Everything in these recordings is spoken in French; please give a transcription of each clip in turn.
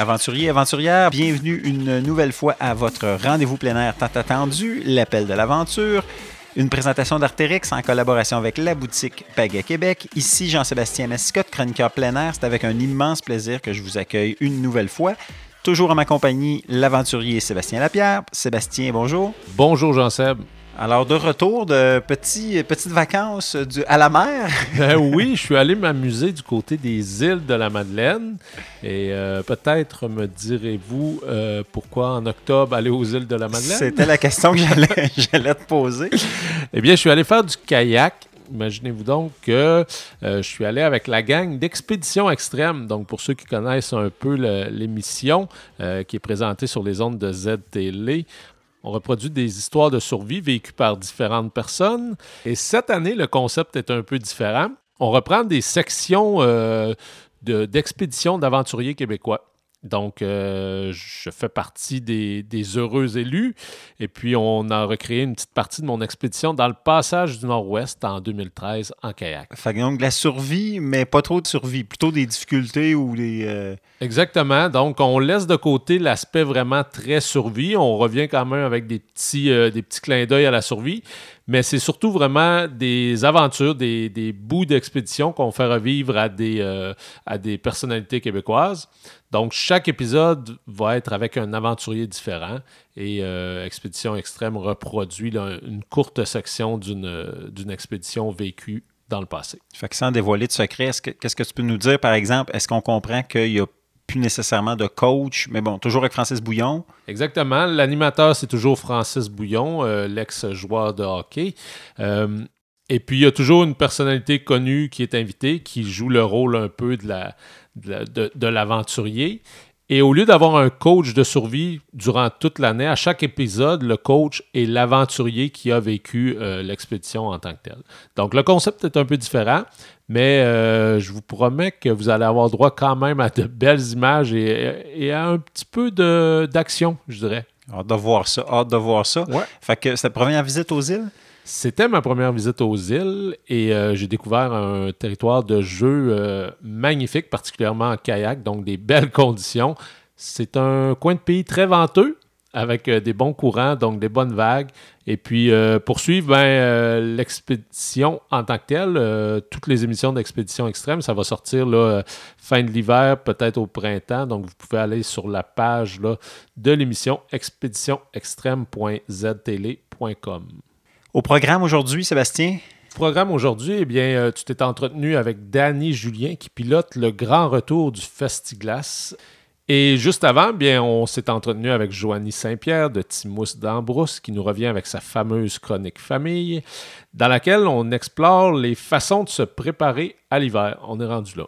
Aventuriers, aventurières, bienvenue une nouvelle fois à votre rendez-vous plein air tant attendu, l'appel de l'aventure. Une présentation d'Artérix en collaboration avec la boutique Pagaie Québec. Ici Jean-Sébastien Mascotte, chroniqueur plein air. C'est avec un immense plaisir que je vous accueille une nouvelle fois. Toujours en ma compagnie, l'aventurier Sébastien Lapierre. Sébastien, bonjour. Bonjour Jean-Seb. Alors, de retour de petits, petites vacances du, à la mer. Ben oui, je suis allé m'amuser du côté des îles de la Madeleine. Et euh, peut-être me direz-vous euh, pourquoi en octobre aller aux îles de la Madeleine? C'était la question que j'allais, te poser. eh bien, je suis allé faire du kayak. Imaginez-vous donc que euh, je suis allé avec la gang d'Expédition Extrême. Donc, pour ceux qui connaissent un peu l'émission qui est présentée sur les ondes de Z-Télé, on reproduit des histoires de survie vécues par différentes personnes. Et cette année, le concept est un peu différent. On reprend des sections euh, d'expéditions d'aventuriers québécois. Donc, euh, je fais partie des, heureux élus. Et puis, on a recréé une petite partie de mon expédition dans le passage du Nord-Ouest en 2013 en kayak. Fait donc, la survie, mais pas trop de survie, plutôt des difficultés ou des. Euh, Exactement. Donc, on laisse de côté l'aspect vraiment très survie. On revient quand même avec des petits, euh, des petits clins d'œil à la survie. Mais c'est surtout vraiment des aventures, des, bouts d'expédition qu'on fait revivre à des, euh, à des personnalités québécoises. Donc, chaque épisode va être avec un aventurier différent et euh, Expédition Extrême reproduit une courte section d'une expédition vécue dans le passé. Fait que sans dévoiler de secret, qu'est-ce que tu peux nous dire, par exemple? Est-ce qu'on comprend qu'il y a plus nécessairement de coach, mais bon, toujours avec Francis Bouillon. Exactement. L'animateur, c'est toujours Francis Bouillon, euh, l'ex-joueur de hockey. Euh, et puis, il y a toujours une personnalité connue qui est invitée, qui joue le rôle un peu de, la, de l'aventurier. Et au lieu d'avoir un coach de survie durant toute l'année, à chaque épisode, le coach est l'aventurier qui a vécu euh, l'expédition en tant que tel. Donc le concept est un peu différent, mais euh, je vous promets que vous allez avoir droit quand même à de belles images et, à un petit peu d'action, je dirais. Hâte de voir ça, hâte de voir ça. Ouais. Fait que c'est la première visite aux îles? C'était ma première visite aux îles et euh, j'ai découvert un territoire de jeu euh, magnifique, particulièrement en kayak, donc des belles conditions. C'est un coin de pays très venteux avec euh, des bons courants, donc des bonnes vagues. Et puis, poursuivre ben, l'expédition en tant que telle, toutes les émissions d'expédition extrême, ça va sortir fin de l'hiver, peut-être au printemps. Donc, vous pouvez aller sur la page de l'émission expéditionextrême.ztele.com. Au programme aujourd'hui, Sébastien? Au programme aujourd'hui, eh bien, euh, tu t'es entretenu avec Danny Julien qui pilote le grand retour du Festiglas. Et juste avant, bien, on s'est entretenu avec Joanie Saint-Pierre de Timous d'Ambrousse qui nous revient avec sa fameuse chronique famille, dans laquelle on explore les façons de se préparer à l'hiver. On est rendu là.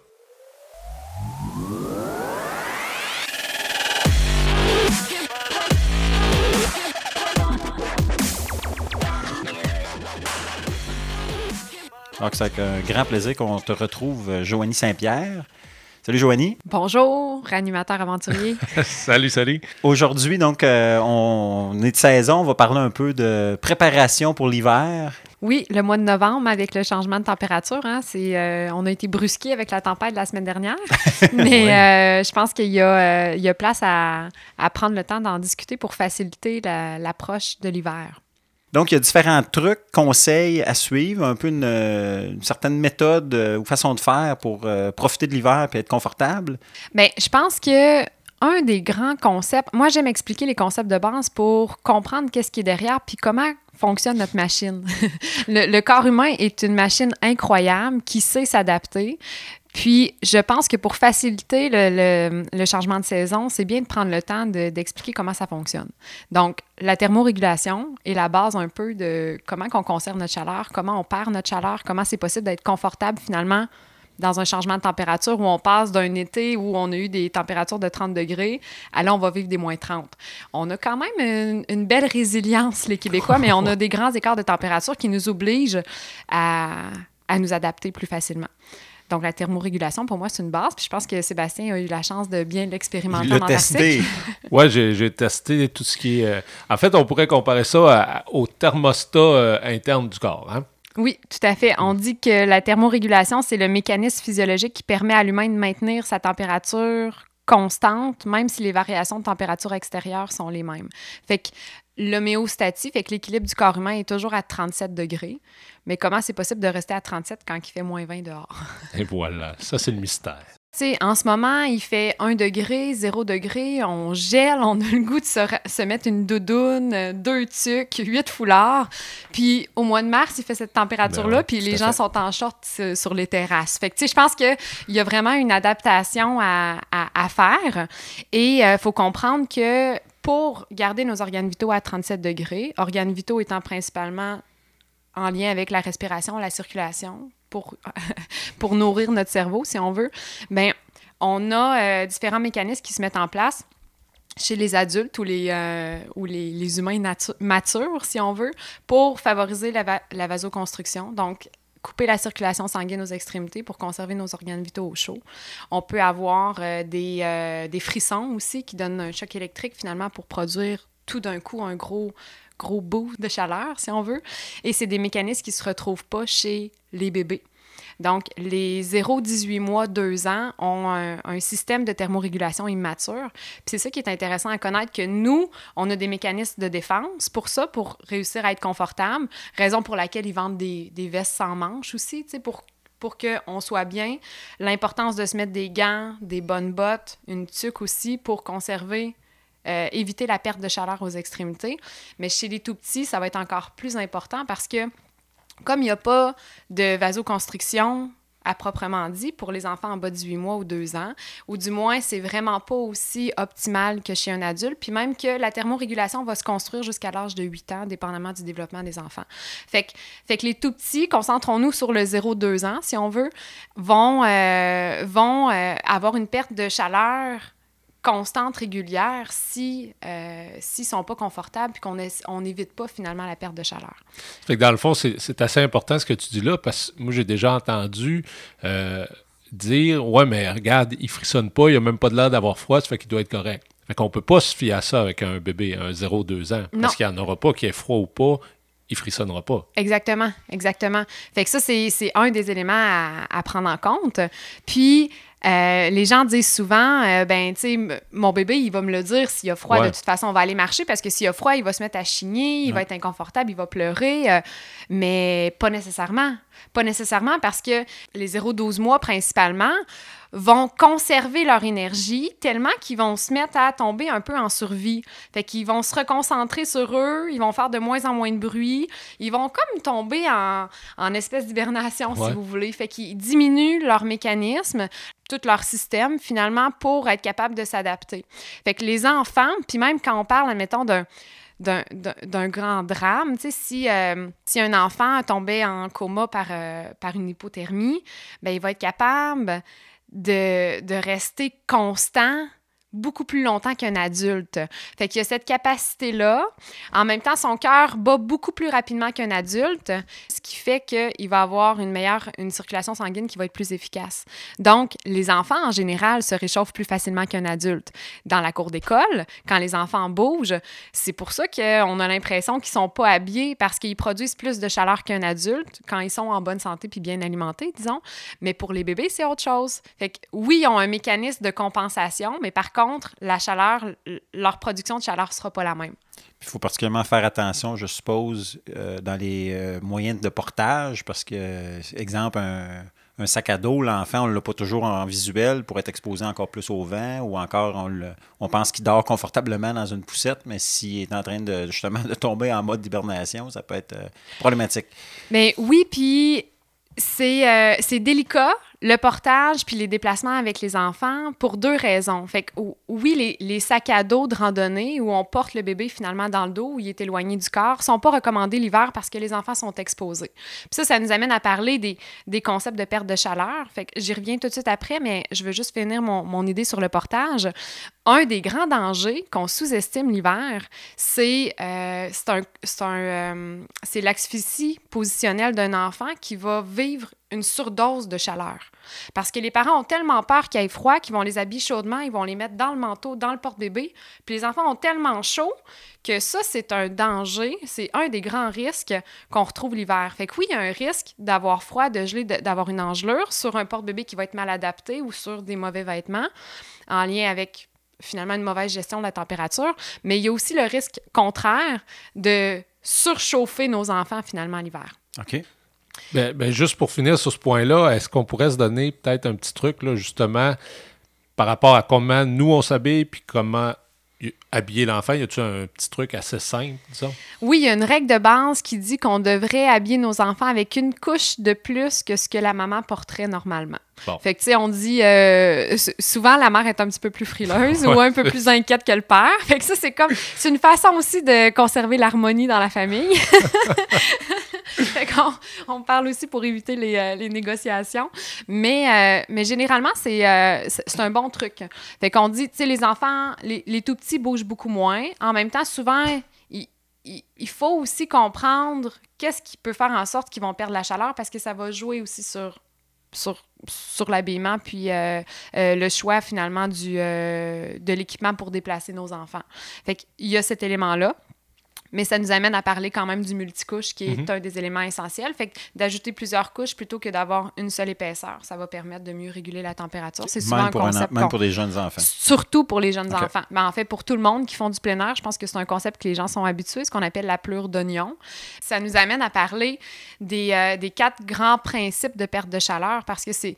Donc, c'est avec un grand plaisir qu'on te retrouve, euh, Joanie Saint-Pierre. Salut Joanie. Bonjour, réanimateur aventurier. salut, salut. Aujourd'hui, donc, euh, on est de saison. On va parler un peu de préparation pour l'hiver. Oui, le mois de novembre, avec le changement de température, hein, c'est, euh, on a été brusqué avec la tempête de la semaine dernière. Mais je pense qu'il y a, il y a place à, à, prendre le temps d'en discuter pour faciliter l'approche de l'hiver. Donc, il y a différents trucs, conseils à suivre, un peu une, euh, certaine méthode euh, ou façon de faire pour euh, profiter de l'hiver et être confortable. Bien, je pense que un des grands concepts, moi j'aime expliquer les concepts de base pour comprendre qu'est-ce qui est derrière puis comment fonctionne notre machine. le, corps humain est une machine incroyable qui sait s'adapter. Puis, je pense que pour faciliter le, changement de saison, c'est bien de prendre le temps d'expliquer comment ça fonctionne. Donc, la thermorégulation est la base un peu de comment on conserve notre chaleur, comment on perd notre chaleur, comment c'est possible d'être confortable finalement dans un changement de température où on passe d'un été où on a eu des températures de 30 degrés à là, on va vivre des moins 30. On a quand même une, belle résilience, les Québécois, mais on a des grands écarts de température qui nous obligent à, à nous adapter plus facilement. Donc, la thermorégulation, pour moi, c'est une base. Puis je pense que Sébastien a eu la chance de bien l'expérimenter en testé. oui, j'ai testé tout ce qui est... Euh, en fait, on pourrait comparer ça au thermostat euh, interne du corps. Hein? Oui, tout à fait. On dit que la thermorégulation, c'est le mécanisme physiologique qui permet à l'humain de maintenir sa température constante, même si les variations de température extérieure sont les mêmes. Fait que l'homéostatie, fait que l'équilibre du corps humain est toujours à 37 degrés. Mais comment c'est possible de rester à 37 quand il fait moins 20 dehors? Et voilà, ça c'est le mystère. Tu sais, en ce moment, il fait 1 degré, 0 degré, on gèle, on a le goût de se, se mettre une doudoune, deux tucs, huit foulards. Puis au mois de mars, il fait cette température-là, Ben ouais, puis les gens fait. sont en short euh, sur les terrasses. Fait que, tu sais, je pense qu'il y a vraiment une adaptation à, à- à faire. Et il faut comprendre que pour garder nos organes vitaux à 37 degrés, organes vitaux étant principalement en lien avec la respiration, la circulation, pour, pour nourrir notre cerveau, si on veut, ben on a euh, différents mécanismes qui se mettent en place chez les adultes ou les, euh, ou les, humains matures, si on veut, pour favoriser la, la vasoconstruction. Donc, couper la circulation sanguine aux extrémités pour conserver nos organes vitaux au chaud. On peut avoir euh, des, euh, des frissons aussi qui donnent un choc électrique finalement pour produire tout d'un coup un gros gros boost de chaleur, si on veut. Et c'est des mécanismes qui se retrouvent pas chez les bébés. Donc, les 0-18 mois, 2 ans ont un, système de thermorégulation immature. C'est ça qui est intéressant à connaître, que nous, on a des mécanismes de défense pour ça, pour réussir à être confortable, raison pour laquelle ils vendent des, des vestes sans manches aussi, tu sais, pour pour qu'on soit bien. L'importance de se mettre des gants, des bonnes bottes, une tuque aussi pour conserver, euh, éviter la perte de chaleur aux extrémités. Mais chez les tout petits, ça va être encore plus important parce que comme il n'y a pas de vasoconstriction à proprement dit pour les enfants en bas de 18 mois ou 2 ans, ou du moins, c'est vraiment pas aussi optimal que chez un adulte, puis même que la thermorégulation va se construire jusqu'à l'âge de 8 ans, dépendamment du développement des enfants. Fait que, les tout petits, concentrons-nous sur le 0-2 ans, si on veut, vont, euh, euh, avoir une perte de chaleur constante, régulière, si euh, s'ils sont pas confortables puis qu'on on n'évite pas finalement la perte de chaleur. Fait que dans le fond, c'est assez important ce que tu dis là, parce que moi, j'ai déjà entendu euh, dire Ouais, mais regarde, il frissonne pas, il a même pas de l'air d'avoir froid, ça fait qu'il doit être correct. Fait qu'on peut pas se fier à ça avec un bébé, un 0-2 ans. Non. Parce qu'il n'y en aura pas, qu'il ait froid ou pas, il frissonnera pas. Exactement, exactement. Fait que ça, c'est c'est un des éléments à, à prendre en compte. Puis, euh, les gens disent souvent, euh, ben, tu sais, mon bébé, il va me le dire s'il a froid. Ouais. De toute façon, on va aller marcher parce que s'il a froid, il va se mettre à chigner, il va être inconfortable, il va pleurer. euh, mais pas nécessairement. Pas nécessairement parce que les 0-12 mois, principalement, vont conserver leur énergie tellement qu'ils vont se mettre à tomber un peu en survie. Fait qu'ils vont se reconcentrer sur eux, ils vont faire de moins en moins de bruit, ils vont comme tomber en, en espèce d'hibernation, Ouais. si vous voulez. Fait qu'ils diminuent leur mécanisme, tout leur système, finalement, pour être capable de s'adapter. Fait que les enfants, puis même quand on parle, admettons, d'un d'un- d'un d'un grand drame. Tu sais, si, euh, si un enfant tombait en coma par, euh, par une hypothermie, ben, il va être capable de, de rester constant beaucoup plus longtemps qu'un adulte. Fait qu'il y a cette capacité-là. En même temps, son cœur bat beaucoup plus rapidement qu'un adulte, ce qui fait qu'il va avoir une meilleure une circulation sanguine qui va être plus efficace. Donc, les enfants, en général, se réchauffent plus facilement qu'un adulte. Dans la cour d'école, quand les enfants bougent, c'est pour ça qu'on a l'impression qu'ils sont pas habillés parce qu'ils produisent plus de chaleur qu'un adulte quand ils sont en bonne santé puis bien alimentés, disons. Mais pour les bébés, c'est autre chose. Fait que oui, ils ont un mécanisme de compensation, mais par contre, la chaleur, leur production de chaleur sera pas la même. Il faut particulièrement faire attention, je suppose, euh, dans les euh, moyens de portage, parce que, exemple, un, un sac à dos, l'enfant, on ne l'a pas toujours en visuel pour être exposé encore plus au vent, ou encore on, le- on pense qu'il dort confortablement dans une poussette, mais s'il est en train de justement de tomber en mode d'hibernation, ça peut être euh, problématique. Mais oui, puis c'est euh, c'est délicat, le portage puis les déplacements avec les enfants, pour deux raisons. Fait que ou- oui, les, sacs à dos de randonnée où on porte le bébé finalement dans le dos, où il est éloigné du corps, sont pas recommandés l'hiver parce que les enfants sont exposés. Puis ça, ça nous amène à parler des, concepts de perte de chaleur. Fait que j'y reviens tout de suite après, mais je veux juste finir mon, idée sur le portage. Un des grands dangers qu'on sous-estime l'hiver, c'est euh, euh, c'est l'asphyxie positionnelle d'un enfant qui va vivre une surdose de chaleur. Parce que les parents ont tellement peur qu'il y ait froid qu'ils vont les habiller chaudement, ils vont les mettre dans le manteau, dans le porte-bébé. Puis les enfants ont tellement chaud que ça, c'est un danger, c'est un des grands risques qu'on retrouve l'hiver. Fait que oui, il y a un risque d'avoir froid, de geler, d'avoir une engelure sur un porte-bébé qui va être mal adapté ou sur des mauvais vêtements en lien avec finalement une mauvaise gestion de la température. Mais il y a aussi le risque contraire de surchauffer nos enfants finalement l'hiver. OK. Ben, ben, juste pour finir sur ce point-là, est-ce qu'on pourrait se donner peut-être un petit truc, là, justement, par rapport à comment nous on s'habille, puis comment habiller l'enfant, y a-t-il un petit truc assez simple, disons? Oui, il y a une règle de base qui dit qu'on devrait habiller nos enfants avec une couche de plus que ce que la maman porterait normalement. Fait que, tu sais, on dit euh, souvent la mère est un petit peu plus frileuse ou un peu plus inquiète que le père. Fait que ça, c'est comme, c'est une façon aussi de conserver l'harmonie dans la famille. qu'on on parle aussi pour éviter les, euh, les négociations. Mais, euh, mais généralement, c'est, c'est un bon truc. Fait qu'on dit, tu sais, les enfants, les, les tout petits bougent beaucoup moins. En même temps, souvent, il, il, faut aussi comprendre qu'est-ce qui peut faire en sorte qu'ils vont perdre la chaleur parce que ça va jouer aussi sur sur, sur l'habillement, puis euh, euh, le choix finalement du, euh, de l'équipement pour déplacer nos enfants. Fait qu'il y a cet élément-là. Mais ça nous amène à parler quand même du multicouche, qui est mhm. un des éléments essentiels. Fait que d'ajouter plusieurs couches plutôt que d'avoir une seule épaisseur, ça va permettre de mieux réguler la température. C'est souvent un concept. même pour les jeunes enfants. Surtout pour les jeunes enfants. Mais en fait, pour tout le monde qui font du plein air, je pense que c'est un concept que les gens sont habitués, ce qu'on appelle la pleure d'oignon. Ça nous amène à parler des, euh, des quatre grands principes de perte de chaleur parce que c'est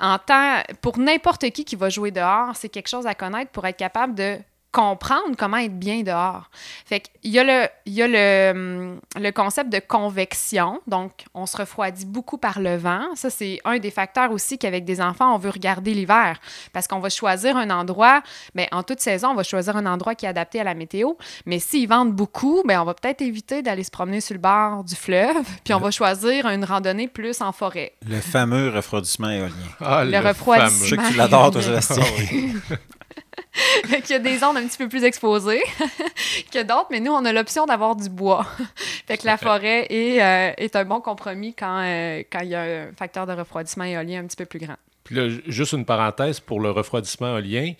en temps, pour n'importe qui qui va jouer dehors, c'est quelque chose à connaître pour être capable de comprendre comment être bien dehors. Fait qu'il y a, le, il y a le, hum, le, concept de convection, donc on se refroidit beaucoup par le vent. Ça, c'est un des facteurs aussi qu'avec des enfants, on veut regarder l'hiver, parce qu'on va choisir un endroit, mais en toute saison, on va choisir un endroit qui est adapté à la météo, mais s'ils vendent beaucoup, bien, on va peut-être éviter d'aller se promener sur le bord du fleuve, puis on va choisir une randonnée plus en forêt. Le fameux refroidissement éolien. Ah, le, refroidissement. Je sais que tu l'adores, toi, Sébastien. Il y a des ondes un petit peu plus exposées que d'autres, mais nous, on a l'option d'avoir du bois. fait que la forêt est, euh, est, un bon compromis quand, euh, quand il y a un facteur de refroidissement éolien un petit peu plus grand. Puis là, juste une parenthèse pour le refroidissement éolien.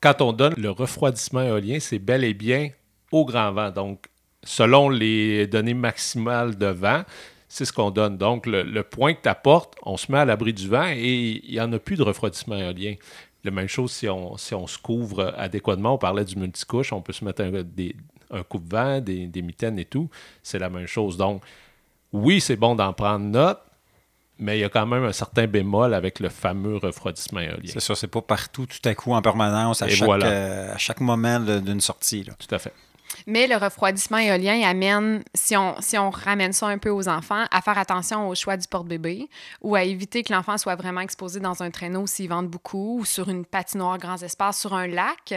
Quand on donne le refroidissement éolien, c'est bel et bien au grand vent. Donc, selon les données maximales de vent, c'est ce qu'on donne. Donc, le, le point que tu apportes, on se met à l'abri du vent et il n'y en a plus de refroidissement éolien. La même chose si on, si on se couvre adéquatement. On parlait du multicouche, on peut se mettre un, des, un coupe-vent, des, des, mitaines et tout. C'est la même chose. Donc, oui, c'est bon d'en prendre note, mais il y a quand même un certain bémol avec le fameux refroidissement éolien. C'est ça, c'est pas partout, tout à coup, en permanence, à, chaque, euh, à chaque moment d'une sortie. Tout à fait. Mais le refroidissement éolien amène, si on, si on ramène ça un peu aux enfants, à faire attention au choix du porte-bébé ou à éviter que l'enfant soit vraiment exposé dans un traîneau s'il vente beaucoup ou sur une patinoire grand espace, sur un lac.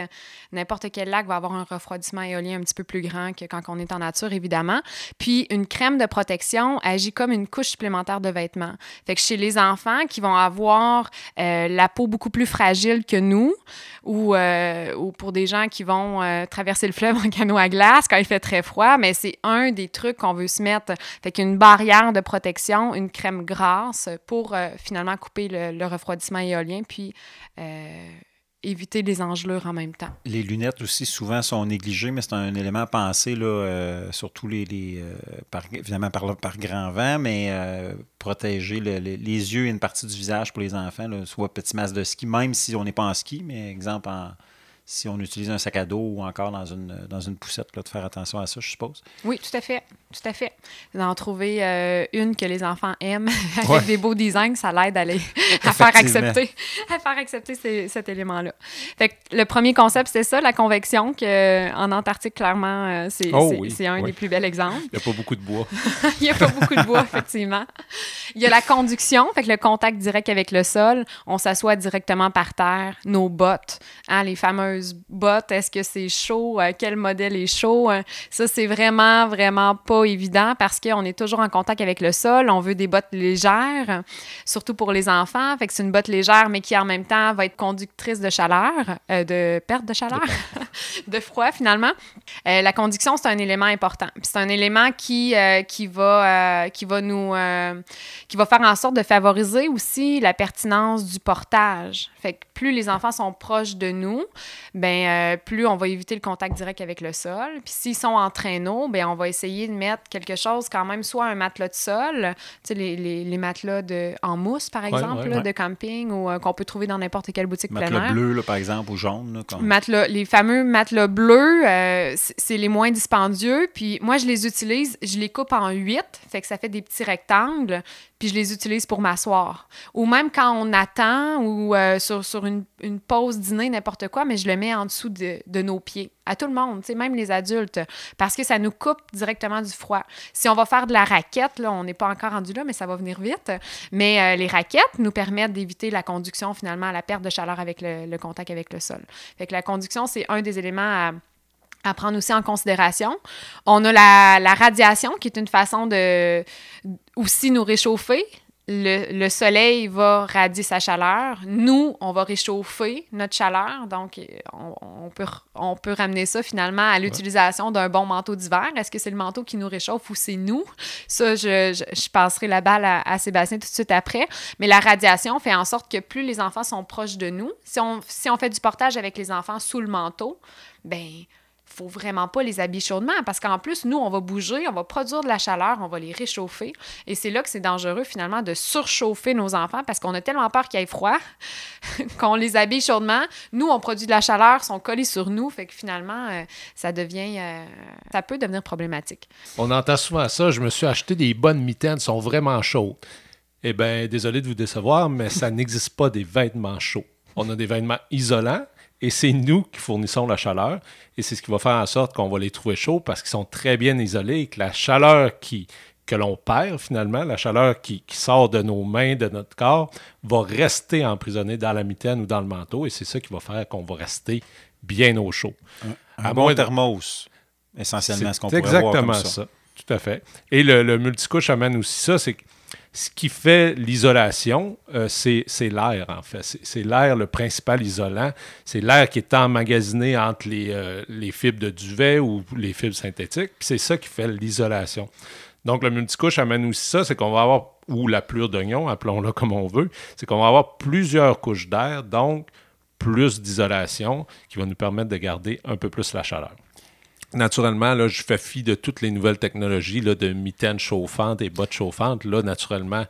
N'importe quel lac va avoir un refroidissement éolien un petit peu plus grand que quand on est en nature, évidemment. Puis une crème de protection agit comme une couche supplémentaire de vêtements. Fait que chez les enfants qui vont avoir euh, la peau beaucoup plus fragile que nous ou, euh, ou pour des gens qui vont euh, traverser le fleuve en canot glace quand il fait très froid, mais c'est un des trucs qu'on veut se mettre. Fait qu'une barrière de protection, une crème grasse pour euh, finalement couper le, refroidissement éolien, puis euh, éviter les engelures en même temps. Les lunettes aussi souvent sont négligées, mais c'est un élément à penser, là, euh, surtout les, par, évidemment par, par grand vent, mais protéger les yeux et une partie du visage pour les enfants, soit petit masque de ski, même si on n'est pas en ski, mais exemple en si on utilise un sac à dos ou encore dans une, dans une poussette, là, de faire attention à ça, je suppose. Oui, tout à fait. Tout à fait. D'en trouver euh, une que les enfants aiment avec des beaux designs, ça l'aide à, les, à faire accepter, à faire accepter cet élément-là. Fait le premier concept, c'est ça, la convection, que en Antarctique, clairement, euh, c'est oh un des plus bels exemples. Il n'y a pas beaucoup de bois. Il n'y a pas beaucoup de bois, effectivement. Il y a la conduction, fait que le contact direct avec le sol, on s'assoit directement par terre, nos bottes, hein, les fameuses fameuse. Est-ce que c'est chaud? Euh, quel modèle est chaud? Euh, ça, c'est vraiment, vraiment pas évident parce qu'on est toujours en contact avec le sol. On veut des bottes légères, surtout pour les enfants. Fait que c'est une botte légère, mais qui en même temps va être conductrice de chaleur, de perte de chaleur, de froid finalement. la conduction, c'est un élément important. C'est un élément qui, qui, va, qui va nous... qui va faire en sorte de favoriser aussi la pertinence du portage. Plus les enfants sont proches de nous, ben euh, plus on va éviter le contact direct avec le sol. Puis s'ils sont en traîneau, ben on va essayer de mettre quelque chose quand même, soit un matelas de sol, tu sais, les, les, les matelas de, en mousse, par exemple, de camping, ou euh, qu'on peut trouver dans n'importe quelle boutique matelas plein air. bleu, là, par exemple, ou jaune. Là, matelas, les fameux matelas bleus, euh, c'est les moins dispendieux. Puis moi, je les utilise, je les coupe en huit, fait que ça fait des petits rectangles puis je les utilise pour m'asseoir. Ou même quand on attend ou euh, sur, une, une, pause dîner, n'importe quoi, mais je le mets en dessous de, nos pieds. À tout le monde, même les adultes, parce que ça nous coupe directement du froid. Si on va faire de la raquette, là, on n'est pas encore rendu là, mais ça va venir vite. Mais euh, les raquettes nous permettent d'éviter la conduction, finalement, la perte de chaleur avec le, le contact avec le sol. Fait que la conduction, c'est un des éléments à à prendre aussi en considération. On a la, la, radiation, qui est une façon de aussi nous réchauffer. Le, le, soleil va radier sa chaleur. Nous, on va réchauffer notre chaleur. Donc, on, on peut, on peut ramener ça finalement à l'utilisation d'un bon manteau d'hiver. Est-ce que c'est le manteau qui nous réchauffe ou c'est nous? Ça, je, je, je, passerai la balle à, à, Sébastien tout de suite après. Mais la radiation fait en sorte que plus les enfants sont proches de nous, si on, si on fait du portage avec les enfants sous le manteau, ben faut vraiment pas les habiller chaudement parce qu'en plus, nous, on va bouger, on va produire de la chaleur, on va les réchauffer. Et c'est là que c'est dangereux finalement de surchauffer nos enfants parce qu'on a tellement peur qu'il y ait froid qu'on les habille chaudement. Nous, on produit de la chaleur, sont collés sur nous, fait que finalement, euh, ça devient, euh, ça peut devenir problématique. On entend souvent ça. Je me suis acheté des bonnes mitaines, sont vraiment chaudes. Eh bien, désolé de vous décevoir, mais ça n'existe pas des vêtements chauds. On a des vêtements isolants et c'est nous qui fournissons la chaleur. Et c'est ce qui va faire en sorte qu'on va les trouver chauds parce qu'ils sont très bien isolés et que la chaleur qui, que l'on perd finalement, la chaleur qui, qui, sort de nos mains, de notre corps, va rester emprisonnée dans la mitaine ou dans le manteau. Et c'est ça qui va faire qu'on va rester bien au chaud. Un, un bon thermos, essentiellement, ce qu'on pourrait exactement voir comme ça. ça. Tout à fait. Et le, le multicouche amène aussi ça, c'est que ce qui fait l'isolation, euh, c'est l'air, en fait. C'est l'air le principal isolant. C'est l'air qui est emmagasiné entre les, euh, fibres de duvet ou les fibres synthétiques. c'est ça qui fait l'isolation. Donc, le multicouche amène aussi ça, c'est qu'on va avoir, ou la plure d'oignon, appelons-la comme on veut, c'est qu'on va avoir plusieurs couches d'air, donc plus d'isolation, qui va nous permettre de garder un peu plus la chaleur naturellement, là, je fais fi de toutes les nouvelles technologies là, de mitaines chauffantes et bottes chauffantes. Là, naturellement,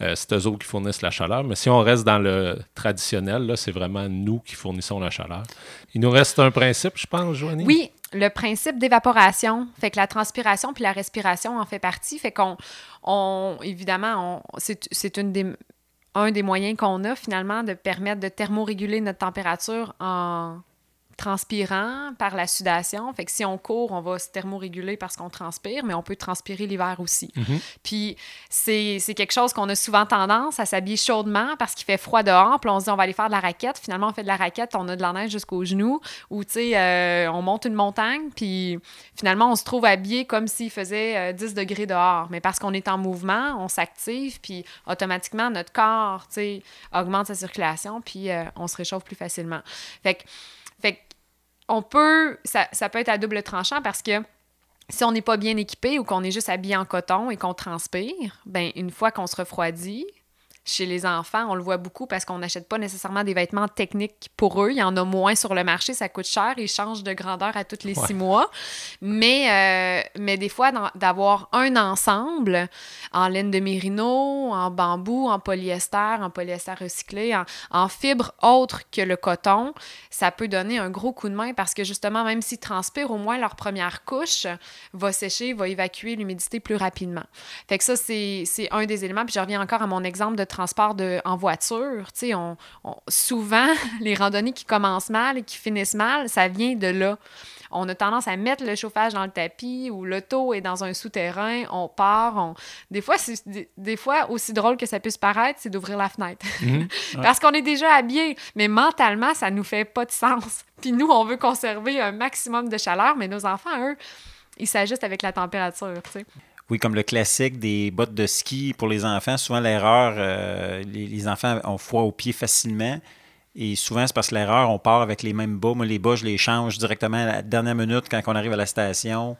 euh, c'est eux autres qui fournissent la chaleur. Mais si on reste dans le traditionnel, c'est vraiment nous qui fournissons la chaleur. Il nous reste un principe, je pense, Joanie? Oui, le principe d'évaporation. Fait que la transpiration puis la respiration en fait partie. Fait qu'on, on, évidemment, c'est, un des moyens qu'on a finalement de permettre de thermoréguler notre température en transpirant par la sudation. Fait que si on court, on va se thermoréguler parce qu'on transpire, mais on peut transpirer l'hiver aussi. Mm -hmm. Puis c'est quelque chose qu'on a souvent tendance à s'habiller chaudement parce qu'il fait froid dehors. Puis on se dit, on va aller faire de la raquette. Finalement, on fait de la raquette, on a de la neige jusqu'aux genoux. Ou, tu sais, euh, on monte une montagne, puis finalement, on se trouve habillé comme s'il faisait euh, 10 degrés dehors. Mais parce qu'on est en mouvement, on s'active, puis automatiquement, notre corps, tu sais, augmente sa circulation, puis euh, on se réchauffe plus facilement. Fait que on peut, ça, peut être à double tranchant parce que si on n'est pas bien équipé ou qu'on est juste habillé en coton et qu'on transpire, ben une fois qu'on se refroidit, chez les enfants, on le voit beaucoup parce qu'on n'achète pas nécessairement des vêtements techniques pour eux. Il y en a moins sur le marché, ça coûte cher. Ils changent de grandeur à tous les ouais. six mois. Mais, euh, mais des fois, d'avoir un ensemble en laine de mérino, en bambou, en polyester, en polyester recyclé, en, en fibre autre que le coton, ça peut donner un gros coup de main parce que justement, même s'ils transpirent, au moins leur première couche va sécher, va évacuer l'humidité plus rapidement. Fait que ça, c'est un des éléments. Puis je reviens encore à mon exemple de transport de, en voiture. On, on, souvent, les randonnées qui commencent mal et qui finissent mal, ça vient de là on a tendance à mettre le chauffage dans le tapis ou l'auto est dans un souterrain, on part. Des, fois, des, fois, aussi drôle que ça puisse paraître, c'est d'ouvrir la fenêtre. Mhm. Parce qu'on est déjà habillé, mais mentalement, ça nous fait pas de sens. Puis nous, on veut conserver un maximum de chaleur, mais nos enfants, eux, ils s'ajustent avec la température. Oui, comme le classique des bottes de ski pour les enfants. Souvent, l'erreur, euh, les, enfants ont froid aux pieds facilement. Et souvent, c'est parce que l'erreur, on part avec les mêmes bas. Moi, les bas, je les change directement à la dernière minute quand on arrive à la station,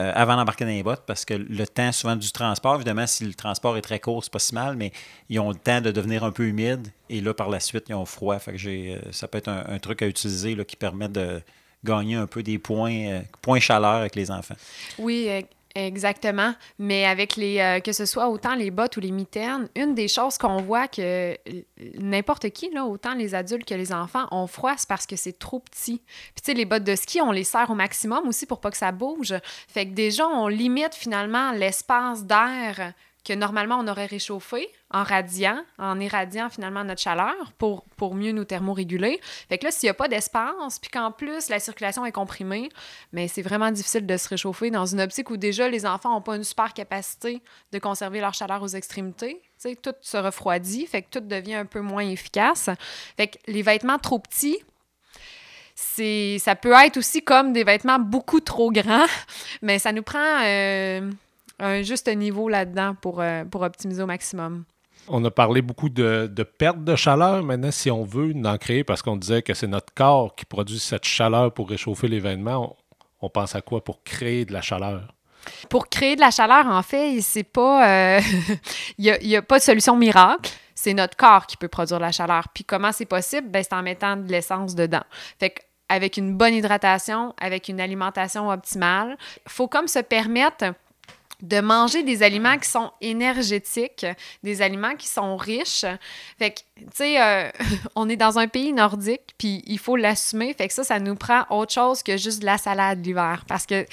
euh, avant d'embarquer dans les bottes, parce que le temps, souvent, du transport, évidemment, si le transport est très court, c'est pas si mal, mais ils ont le temps de devenir un peu humide. Et là, par la suite, ils ont froid. Fait que euh, ça peut être un, truc à utiliser qui permet de gagner un peu des points, euh, points chaleur avec les enfants. Oui, Exactement. Mais avec les euh, que ce soit autant les bottes ou les mitaines, une des choses qu'on voit que n'importe qui, là, autant les adultes que les enfants, ont froid, c'est parce que c'est trop petit. Puis tu sais, les bottes de ski, on les serre au maximum aussi pour pas que ça bouge. Fait que déjà, on limite finalement l'espace d'air que normalement on aurait réchauffé en radiant, en irradiant finalement notre chaleur pour, pour mieux nous thermoréguler. Fait que là, s'il n'y a pas d'espace, puis qu'en plus la circulation est comprimée, mais c'est vraiment difficile de se réchauffer dans une optique où déjà les enfants n'ont pas une super capacité de conserver leur chaleur aux extrémités. sais, tout se refroidit, fait que tout devient un peu moins efficace. Fait que les vêtements trop petits, c'est ça peut être aussi comme des vêtements beaucoup trop grands, mais ça nous prend euh, un juste niveau là-dedans pour, euh, pour optimiser au maximum. On a parlé beaucoup de, perte de chaleur. Maintenant, si on veut en créer, parce qu'on disait que c'est notre corps qui produit cette chaleur pour réchauffer l'événement, on, pense à quoi pour créer de la chaleur? Pour créer de la chaleur, en fait, c'est pas. Il euh, n'y a, pas de solution miracle. C'est notre corps qui peut produire la chaleur. Puis comment c'est possible? Ben, c'est en mettant de l'essence dedans. Fait avec une bonne hydratation, avec une alimentation optimale, il faut comme se permettre de manger des aliments qui sont énergétiques, des aliments qui sont riches. Fait que, tu sais, euh, on est dans un pays nordique, puis il faut l'assumer. Fait que ça, ça nous prend autre chose que juste de la salade l'hiver. Parce que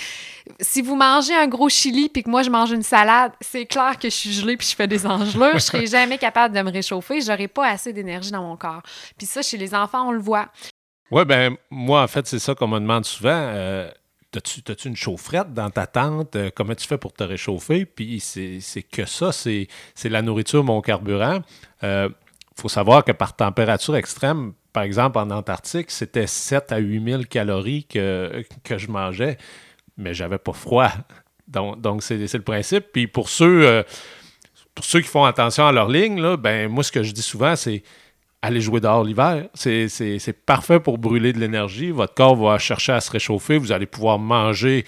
si vous mangez un gros chili, puis que moi, je mange une salade, c'est clair que je suis gelée, puis je fais des engelures. Je serai jamais capable de me réchauffer. J'aurai pas assez d'énergie dans mon corps. Puis ça, chez les enfants, on le voit. Oui, ben moi, en fait, c'est ça qu'on me demande souvent. Euh, T'as-tu une chaufferette dans ta tente? Euh, comment tu fais pour te réchauffer? Puis c'est que ça, c'est la nourriture, mon carburant. Il euh, faut savoir que par température extrême, par exemple en Antarctique, c'était 7 à 8 000 calories que, que je mangeais, mais j'avais pas froid. Donc, donc c'est le principe. Puis pour ceux, euh, pour ceux qui font attention à leur ligne, ben, moi, ce que je dis souvent, c'est allez jouer dehors l'hiver. C'est parfait pour brûler de l'énergie. Votre corps va chercher à se réchauffer. Vous allez pouvoir manger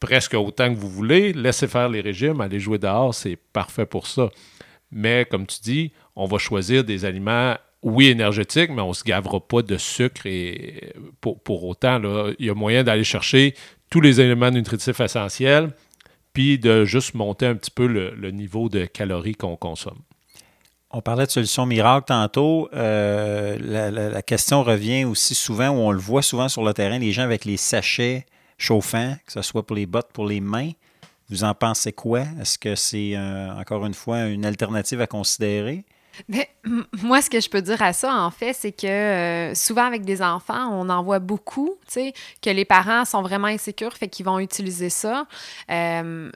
presque autant que vous voulez. Laissez faire les régimes. Allez jouer dehors, c'est parfait pour ça. Mais comme tu dis, on va choisir des aliments, oui, énergétiques, mais on ne se gavera pas de sucre. Et pour, autant, là, il y a moyen d'aller chercher tous les éléments nutritifs essentiels, puis de juste monter un petit peu le niveau de calories qu'on consomme. On parlait de solutions miracles tantôt. Euh, la, question revient aussi souvent, où on le voit souvent sur le terrain, les gens avec les sachets chauffants, que ce soit pour les bottes, pour les mains. Vous en pensez quoi? Est-ce que c'est, encore une fois, une alternative à considérer? Mais, moi, ce que je peux dire à ça, en fait, c'est que euh, souvent avec des enfants, on en voit beaucoup, tu sais, que les parents sont vraiment insécures, fait qu'ils vont utiliser ça. Euh,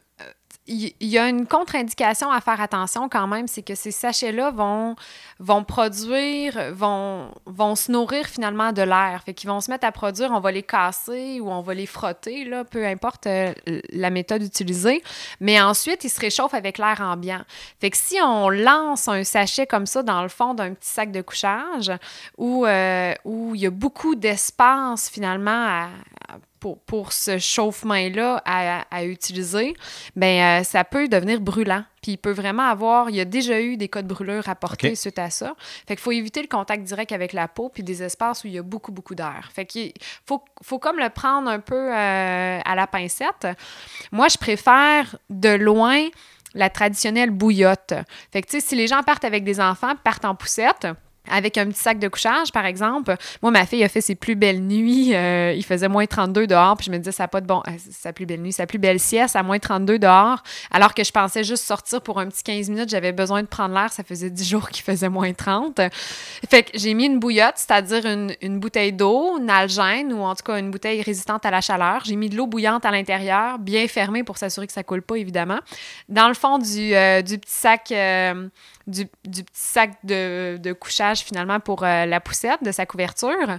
il y a une contre-indication à faire attention quand même, c'est que ces sachets-là vont, vont produire, vont, vont se nourrir finalement de l'air. Fait qu'ils vont se mettre à produire, on va les casser ou on va les frotter, là, peu importe euh, la méthode utilisée. Mais ensuite, ils se réchauffent avec l'air ambiant. Fait que si on lance un sachet comme ça dans le fond d'un petit sac de couchage où, euh, où il y a beaucoup d'espace finalement à, pour, ce chauffement-là à, utiliser, ben euh, ça peut devenir brûlant. Puis il peut vraiment avoir, il y a déjà eu des cas de brûlure rapportés suite à ça. Fait qu'il faut éviter le contact direct avec la peau puis des espaces où il y a beaucoup, beaucoup d'air. Fait qu'il faut, faut comme le prendre un peu euh, à la pincette. Moi, je préfère de loin la traditionnelle bouillotte. Fait que, tu sais, si les gens partent avec des enfants, partent en poussette, avec un petit sac de couchage, par exemple. Moi, ma fille a fait ses plus belles nuits. Euh, il faisait moins 32 dehors, puis je me disais, ça n'a pas de bon. Euh, sa plus belle nuit, sa plus belle sieste à moins 32 dehors, alors que je pensais juste sortir pour un petit 15 minutes. J'avais besoin de prendre l'air. Ça faisait 10 jours qu'il faisait moins 30. Fait que j'ai mis une bouillotte, c'est-à-dire une, une, bouteille d'eau, une algène, ou en tout cas une bouteille résistante à la chaleur. J'ai mis de l'eau bouillante à l'intérieur, bien fermée pour s'assurer que ça coule pas, évidemment. Dans le fond du, euh, du petit sac du, petit sac de, couchage finalement pour euh, la poussette de sa couverture.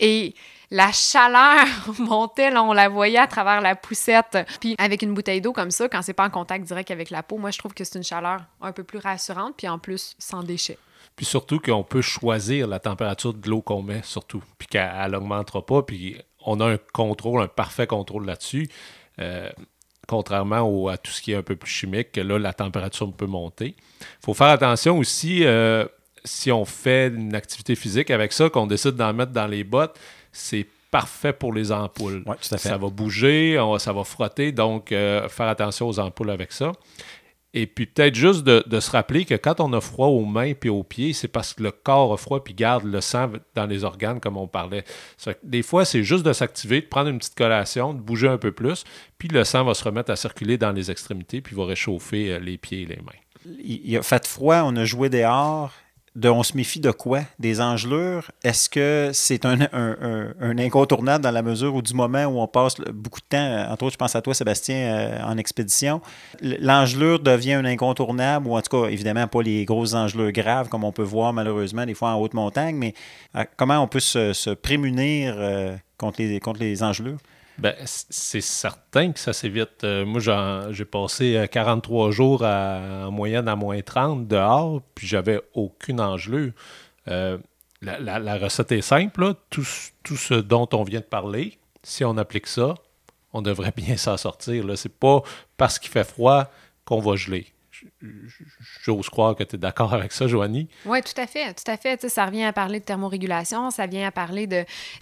Et la chaleur montait, là, on la voyait à travers la poussette. Puis avec une bouteille d'eau comme ça, quand c'est pas en contact direct avec la peau, moi je trouve que c'est une chaleur un peu plus rassurante, puis en plus sans déchets. Puis surtout qu'on peut choisir la température de l'eau qu'on met, surtout, puis qu'elle n'augmentera pas, puis on a un contrôle, un parfait contrôle là-dessus. Euh, contrairement à tout ce qui est un peu plus chimique, que là, la température peut monter. Il faut faire attention aussi, euh, si on fait une activité physique avec ça, qu'on décide d'en mettre dans les bottes, c'est parfait pour les ampoules. Ça va bouger, ça va frotter, donc euh, faire attention aux ampoules avec ça. Et puis peut-être juste de, se rappeler que quand on a froid aux mains et aux pieds, c'est parce que le corps a froid puis garde le sang dans les organes, comme on parlait. Des fois, c'est juste de s'activer, de prendre une petite collation, de bouger un peu plus, puis le sang va se remettre à circuler dans les extrémités, puis va réchauffer euh, les pieds et les mains. Il a fait froid, on a joué dehors, on se méfie de quoi? Des engelures? Est-ce que c'est un, incontournable dans la mesure où du moment où on passe beaucoup de temps, entre autres, je pense à toi, Sébastien, euh, en expédition, l'engelure devient un incontournable, ou en tout cas, évidemment, pas les grosses engelures graves comme on peut voir malheureusement des fois en haute montagne, mais euh, comment on peut se, prémunir euh, contre, les, contre? Ben, c'est certain que ça s'évite. Euh, moi, j'ai passé 43 euh, jours en moyenne à moins 30 dehors, puis j'avais aucune engelure. Euh, la, recette est simple. Tout, tout, ce dont on vient de parler, si on applique ça, on devrait bien s'en sortir. Ce n'est pas parce qu'il fait froid qu'on va geler. J'ose croire que tu es d'accord avec ça, Joanie. Oui, tout à fait. Tout à fait. ça revient à parler de thermorégulation, ça vient à parler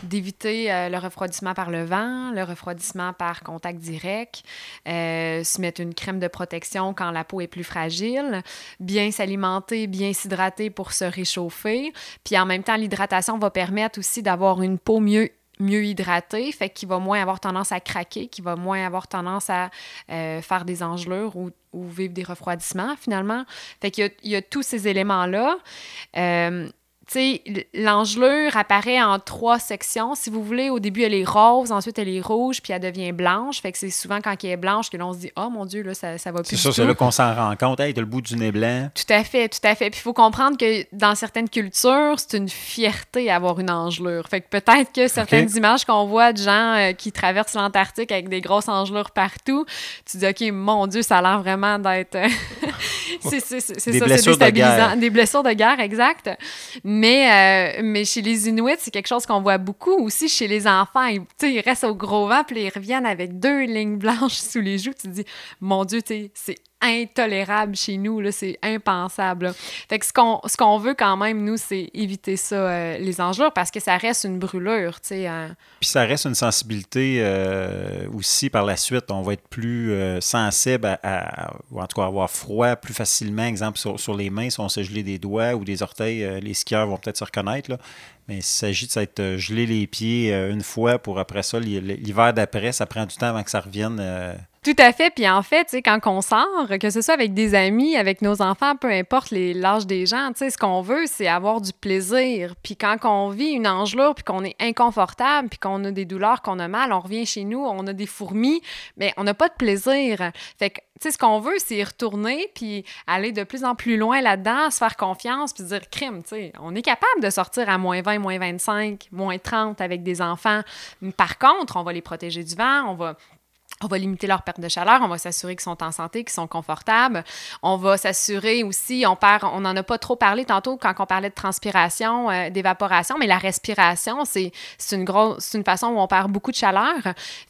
d'éviter euh, le refroidissement par le vent, le refroidissement par contact direct, euh, se mettre une crème de protection quand la peau est plus fragile, bien s'alimenter, bien s'hydrater pour se réchauffer. Puis en même temps, l'hydratation va permettre aussi d'avoir une peau mieux mieux hydraté, fait qu'il va moins avoir tendance à craquer, qu'il va moins avoir tendance à euh, faire des engelures ou, vivre des refroidissements finalement. Fait qu'il y, a, tous ces éléments-là. Euh, l'engelure apparaît en trois sections. Si vous voulez, au début, elle est rose, ensuite elle est rouge, puis elle devient blanche. Fait que c'est souvent quand elle est blanche que l'on se dit « Oh mon Dieu, là, ça, ça va plus C'est ça, c'est là qu'on s'en rend compte. Hey, t'as le bout du nez blanc. » Tout à fait, tout à fait. Puis il faut comprendre que dans certaines cultures, c'est une fierté avoir une engelure. Fait que peut-être que certaines images qu'on voit de gens euh, qui traversent l'Antarctique avec des grosses engelures partout, tu dis « OK, mon Dieu, ça a l'air vraiment d'être... C'est ça, c'est déstabilisant. Des blessures de guerre, exact. Mais, euh, mais chez les Inuits, c'est quelque chose qu'on voit beaucoup aussi chez les enfants. Ils, ils restent au gros vent, puis ils reviennent avec deux lignes blanches sous les joues. Tu te dis, mon Dieu, c'est intolérable chez nous, c'est impensable. Fait que ce qu'on, ce qu'on veut quand même, nous, c'est éviter ça, euh, les engelures, parce que ça reste une brûlure, tu sais. Hein. Puis ça reste une sensibilité euh, aussi par la suite. On va être plus euh, sensible à, ou en tout cas avoir froid plus facilement, exemple sur, les mains, si on s'est gelé des doigts ou des orteils, les skieurs vont peut-être se reconnaître, là. Mais il s'agit de s'être gelé les pieds une fois pour après ça, l'hiver d'après, ça prend du temps avant que ça revienne tout à fait. Puis en fait, quand on sort, que ce soit avec des amis, avec nos enfants, peu importe l'âge des gens, ce qu'on veut, c'est avoir du plaisir. Puis quand on vit une engelure, puis qu'on est inconfortable, puis qu'on a des douleurs, qu'on a mal, on revient chez nous, on a des fourmis, mais on n'a pas de plaisir. Fait que, tu sais, ce qu'on veut, c'est y retourner, puis aller de plus en plus loin là-dedans, se faire confiance, puis dire, crime, tu sais, on est capable de sortir à moins 20, moins 25, moins 30 avec des enfants. Par contre, on va les protéger du vent, on va on va limiter leur perte de chaleur, on va s'assurer qu'ils sont en santé, qu'ils sont confortables. On va s'assurer aussi, on perd, on n'en a pas trop parlé tantôt quand on parlait de transpiration, euh, d'évaporation, mais la respiration, c'est une grosse, une façon où on perd beaucoup de chaleur.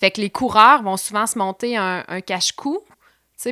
Fait que les coureurs vont souvent se monter un, cache-cou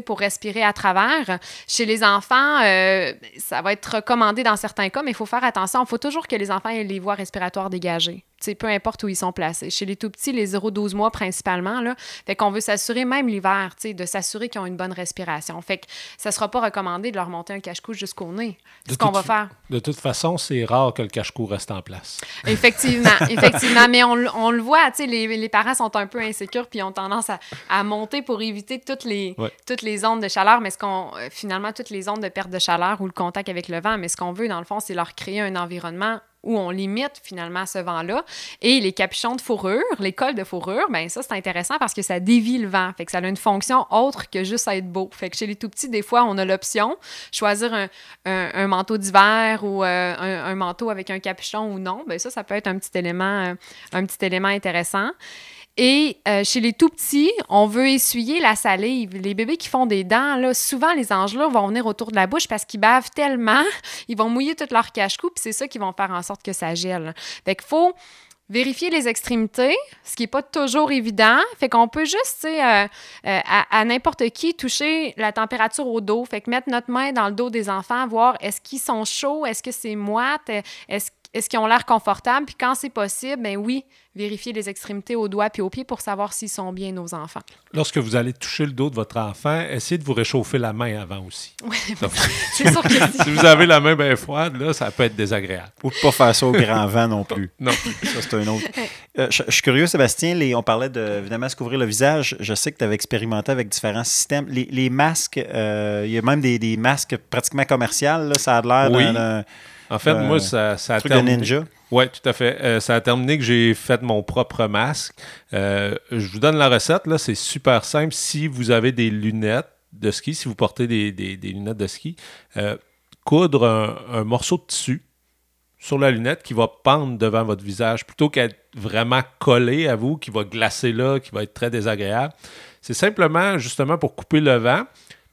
pour respirer à travers. Chez les enfants, euh, ça va être recommandé dans certains cas, mais il faut faire attention. Il faut toujours que les enfants aient les voies respiratoires dégagées peu importe où ils sont placés. Chez les tout petits, les 0-12 mois principalement, là, fait qu'on veut s'assurer, même l'hiver, de s'assurer qu'ils ont une bonne respiration. Fait que ça sera pas recommandé de leur monter un cache-cou jusqu'au nez. De Ce qu'on va fa- faire. De toute façon, c'est rare que le cache-cou reste en place. Effectivement, effectivement. Mais on, le voit, les, les parents sont un peu insécures puis ont tendance à, à monter pour éviter toutes les, Ouais. toutes les ondes de chaleur, mais ce qu'on, euh, finalement, toutes les ondes de perte de chaleur ou le contact avec le vent. Mais ce qu'on veut, dans le fond, c'est leur créer un environnement où on limite finalement ce vent-là. Et les capuchons de fourrure, les cols de fourrure, ben ça, c'est intéressant parce que ça dévie le vent. Fait que ça a une fonction autre que juste être beau. Fait que chez les tout petits, des fois, on a l'option choisir un, un- manteau d'hiver ou euh, un, un manteau avec un capuchon ou non. Ben ça, ça peut être un petit élément, euh, un petit élément intéressant. Et euh, chez les tout petits, on veut essuyer la salive. Les bébés qui font des dents, souvent les engelures vont venir autour de la bouche parce qu'ils bavent tellement, ils vont mouiller toute leur cache-cou, puis c'est ça qui vont faire en sorte que ça gèle. Fait qu'il faut vérifier les extrémités, ce qui n'est pas toujours évident. Fait qu'on peut juste, euh, euh, à, n'importe qui, toucher la température au dos. Fait que mettre notre main dans le dos des enfants, voir est-ce qu'ils sont chauds, est-ce que c'est moite, est-ce est-ce qu'ils ont l'air confortables? Puis quand c'est possible, ben oui, vérifier les extrémités aux doigts puis aux pieds pour savoir s'ils sont bien nos enfants. Lorsque vous allez toucher le dos de votre enfant, essayez de vous réchauffer la main avant aussi. Donc, C'est sûr que si vous avez la main bien froide, là, ça peut être désagréable. Ou de pas faire ça au grand vent non plus. Non. Ça, c'est un autre. Euh, je, je suis curieux, Sébastien. les- on parlait de, évidemment, se couvrir le visage. Je sais que tu avais expérimenté avec différents systèmes. Les, les masques, euh, il y a même des, des masques pratiquement commerciaux. là. ça a l'air Oui. d'un En fait, Euh, moi, ça, ça a truc de terminé- ninja. Oui, tout à fait. Euh, ça a terminé que j'ai fait mon propre masque. Euh, je vous donne la recette, là, c'est super simple. Si vous avez des lunettes de ski, si vous portez des, des- des lunettes de ski, euh, coudre un, un morceau de tissu sur la lunette qui va pendre devant votre visage plutôt qu'être vraiment collé à vous, qui va glacer là, qui va être très désagréable. C'est simplement justement pour couper le vent.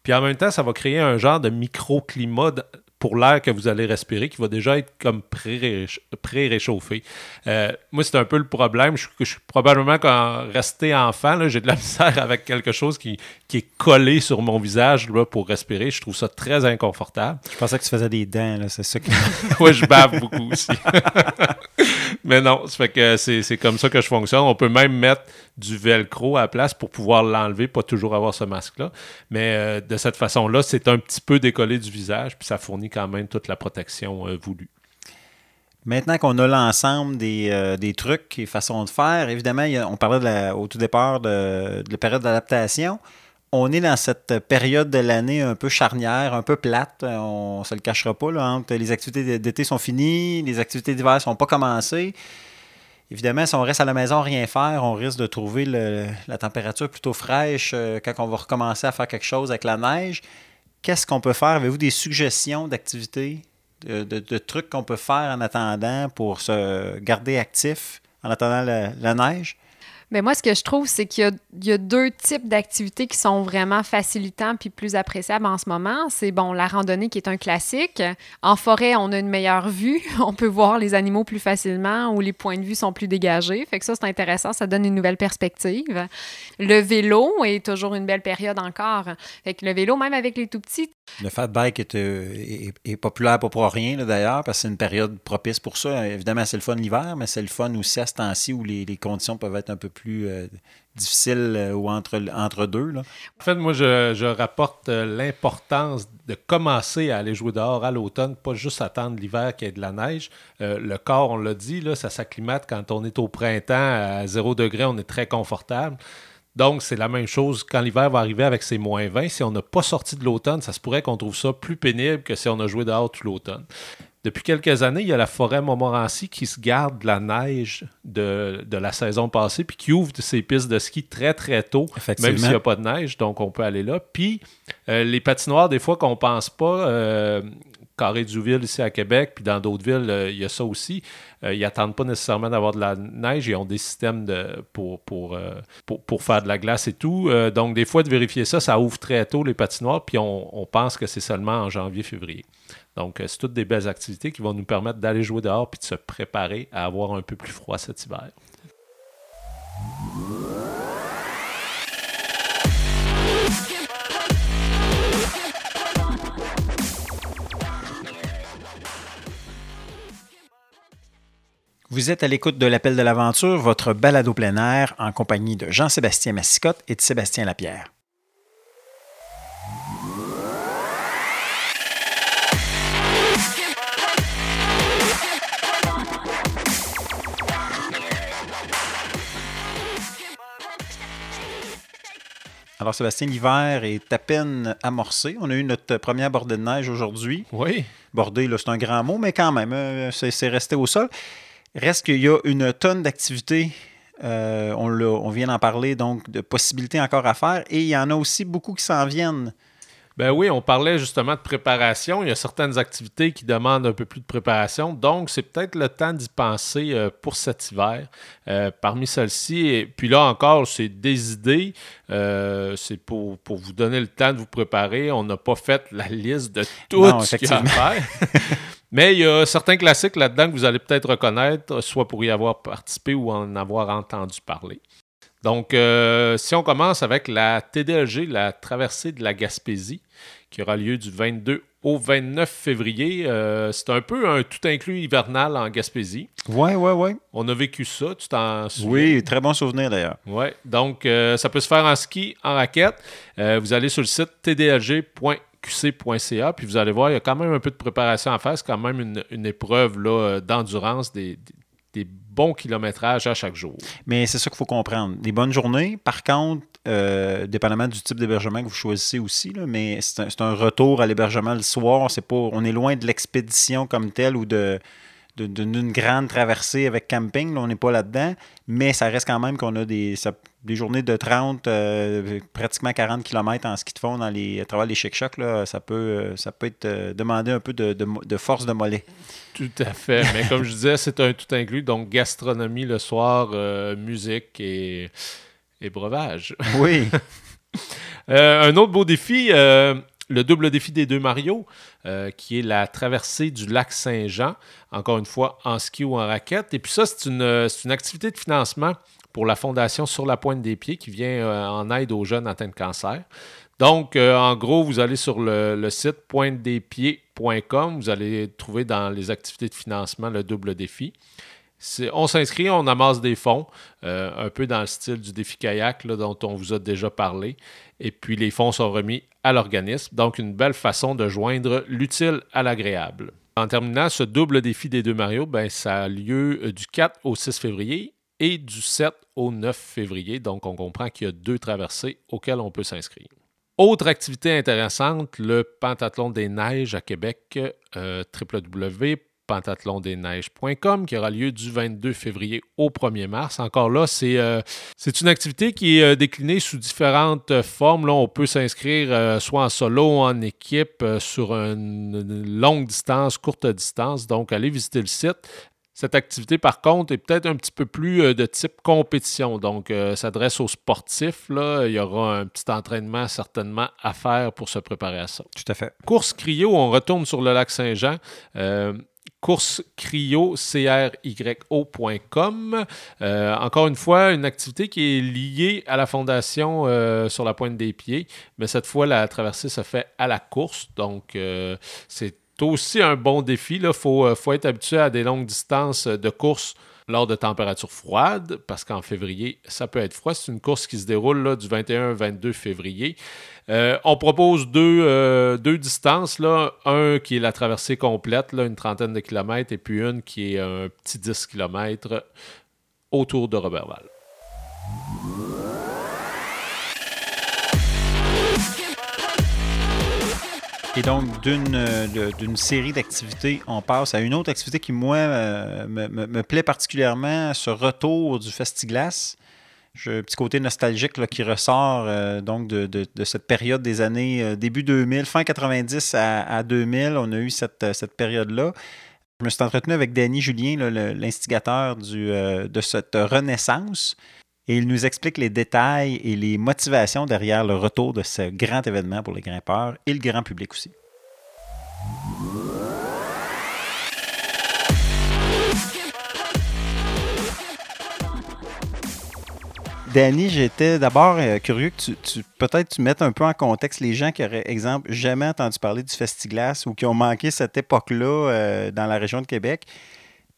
Puis en même temps, ça va créer un genre de microclimat pour l'air que vous allez respirer qui va déjà être comme pré-réch- pré-réchauffé. Euh, moi, c'est un peu le problème. Je, je suis probablement quand resté enfant, j'ai de la misère avec quelque chose qui, qui est collé sur mon visage là, pour respirer. Je trouve ça très inconfortable. Je pensais que tu faisais des dents. C'est ça qui. ouais, je bave beaucoup aussi. Mais non, ça fait que c'est c'est comme ça que je fonctionne. On peut même mettre du velcro à la place pour pouvoir l'enlever, pas toujours avoir ce masque-là. Mais euh, de cette façon-là, c'est un petit peu décollé du visage, puis ça fournit quand même toute la protection euh, voulue. Maintenant qu'on a l'ensemble des, euh, des trucs et façons de faire, évidemment, on parlait au tout départ de, la période d'adaptation. On est dans cette période de l'année un peu charnière, un peu plate. On ne se le cachera pas. Là, les activités d'été sont finies, les activités d'hiver ne sont pas commencées. Évidemment, si on reste à la maison rien faire, on risque de trouver la température plutôt fraîche euh, quand on va recommencer à faire quelque chose avec la neige. Qu'est-ce qu'on peut faire? Avez-vous des suggestions d'activités, de, trucs qu'on peut faire en attendant pour se garder actif en attendant la neige? Mais moi, ce que je trouve, c'est qu'il y a, deux types d'activités qui sont vraiment facilitants puis plus appréciables en ce moment. C'est, bon, la randonnée qui est un classique. En forêt, on a une meilleure vue. On peut voir les animaux plus facilement ou les points de vue sont plus dégagés. Fait que ça, c'est intéressant. Ça donne une nouvelle perspective. Le vélo est toujours une belle période encore. Fait que le vélo, même avec les tout petits, Le fat bike est, euh, est- est populaire pour rien d'ailleurs, parce que c'est une période propice pour ça. Évidemment, c'est le fun l'hiver, mais c'est le fun aussi à ce temps-ci où les, les conditions peuvent être un peu plus euh, difficiles euh, ou entre, entre deux. Là. En fait, moi, je, rapporte euh, l'importance de commencer à aller jouer dehors à l'automne, pas juste attendre l'hiver qu'il y ait de la neige. Le corps, on l'a dit, là, ça s'acclimate quand on est au printemps à 0 degré, on est très confortable. Donc, c'est la même chose quand l'hiver va arriver avec ses moins 20. Si on n'a pas sorti de l'automne, ça se pourrait qu'on trouve ça plus pénible que si on a joué dehors tout l'automne. Depuis quelques années, il y a la forêt Montmorency qui se garde de la neige de, de la saison passée puis qui ouvre ses pistes de ski très, très tôt, même s'il n'y a pas de neige, donc on peut aller là. Puis euh, les patinoires, des fois qu'on pense pas, euh, Carré du Ville ici à Québec, puis dans d'autres villes, euh, il y a ça aussi. Euh, ils n'attendent pas nécessairement d'avoir de la neige, ils ont des systèmes de, pour, pour, euh, pour, pour faire de la glace et tout. Donc, des fois, de vérifier ça, ça ouvre très tôt les patinoires, puis on, on pense que c'est seulement en janvier-février. Donc, euh, c'est toutes des belles activités qui vont nous permettre d'aller jouer dehors puis de se préparer à avoir un peu plus froid cet hiver. Vous êtes à l'écoute de l'appel de l'aventure, votre balado plein air en compagnie de Jean-Sébastien Massicotte et de Sébastien Lapierre. Alors, Sébastien, l'hiver est à peine amorcé. On a eu notre première bordée de neige aujourd'hui. Oui. Bordée, là, c'est un grand mot, mais quand même, euh, c'est resté au sol. Reste qu'il y a une tonne d'activités. euh, on vient d'en parler, donc de possibilités encore à faire. Et il y en a aussi beaucoup qui s'en viennent. Ben oui, on parlait justement de préparation. Il y a certaines activités qui demandent un peu plus de préparation. Donc, c'est peut-être le temps d'y penser euh, pour cet hiver. Euh, parmi celles-ci, et puis là encore, c'est des idées. Euh, c'est pour, pour vous donner le temps de vous préparer. On n'a pas fait la liste de tout Non, ce qu'il y a à faire. Mais il y a certains classiques là-dedans que vous allez peut-être reconnaître, soit pour y avoir participé ou en avoir entendu parler. Donc, si on commence avec la TDLG, la traversée de la Gaspésie, qui aura lieu du 22 au 29 février, euh, c'est un peu un tout inclus hivernal en Gaspésie. Ouais, ouais, ouais. On a vécu ça, tu t'en souviens? Oui, très bon souvenir d'ailleurs. Ouais, donc euh, ça peut se faire en ski, en raquette. Euh, vous allez sur le site tdlg.qc.ca, puis vous allez voir, il y a quand même un peu de préparation à faire. C'est quand même une, une épreuve là, d'endurance, des, des- des bons kilométrages à chaque jour. Mais c'est ça qu'il faut comprendre. Des bonnes journées, par contre, euh, dépendamment du type d'hébergement que vous choisissez aussi, mais c'est un, retour à l'hébergement le soir. C'est pas, on est loin de l'expédition comme telle ou de d'une grande traversée avec camping. On n'est pas là-dedans, mais ça reste quand même qu'on a des, journées de 30, euh, pratiquement 40 km en ski de fond dans les, à travers les chic-chocs. Ça peut, euh, ça peut demander un peu de, force de mollet. Tout à fait. Mais comme je disais, c'est un tout inclus. Donc, gastronomie le soir, musique et, et breuvage. Oui. Euh, un autre beau défi, euh, le double défi des deux Mario, euh, qui est la traversée du lac Saint-Jean, encore une fois en ski ou en raquette. Et puis ça, c'est une, activité de financement pour la Fondation Sur la Pointe des Pieds qui vient en aide aux jeunes atteints de cancer. Donc, euh, en gros, vous allez sur le, le site pointedespieds.com, vous allez trouver dans les activités de financement le double défi. On s'inscrit, on amasse des fonds, euh, un peu dans le style du défi kayak dont on vous a déjà parlé. Et puis les fonds sont remis à l'organisme. Donc une belle façon de joindre l'utile à l'agréable. En terminant, ce double défi des deux Mario, ben, ça a lieu euh, du 4 au 6 février et du 7 au 9 février. Donc on comprend qu'il y a deux traversées auxquelles on peut s'inscrire. Autre activité intéressante, le Pentathlon des Neiges à Québec, euh, www.pentathlondesneiges.com, qui aura lieu du 22 février au 1er mars. Encore là, c'est euh, c'est une activité qui est euh, déclinée sous différentes euh, formes. Là, on peut s'inscrire soit en solo ou en équipe sur une, longue distance, courte distance. Donc, allez visiter le site. Cette activité, par contre, est peut-être un petit peu plus de type compétition. Donc, s'adresse aux sportifs. Là. Il y aura un petit entraînement certainement à faire pour se préparer à ça. Tout à fait. Course Cryo, on retourne sur le lac Saint-Jean. Course. Euh, encore une fois, une activité qui est liée à la fondation euh, sur la pointe des pieds, mais cette fois, la traversée se fait à la course. Donc, euh, c'est aussi un bon défi. Il faut, faut être habitué à des longues distances de course lors de températures froides, parce qu'en février, ça peut être froid. C'est une course qui se déroule du 21 au 22 février. Euh, on propose deux, euh, deux distances. Là. Un qui est la traversée complète, une trentaine de kilomètres, et puis une qui est un petit 10 kilomètres autour de Robertval. Et donc, d'une euh, d'une série d'activités, on passe à une autre activité qui, moi, euh, me, plaît particulièrement, ce retour du Festiglas. Un petit côté nostalgique là, qui ressort euh, donc de, de- cette période des années début 2000, fin 90 à, à 2000. On a eu cette, cette période-là. Je me suis entretenu avec Danny Julien, l'instigateur de cette renaissance. Et il nous explique les détails et les motivations derrière le retour de ce grand événement pour les grimpeurs et le grand public aussi. Danny, j'étais d'abord euh, curieux que tu, tu- peut-être tu mettes un peu en contexte les gens qui auraient, exemple, jamais entendu parler du Festiglas ou qui ont manqué cette époque-là euh, dans la région de Québec.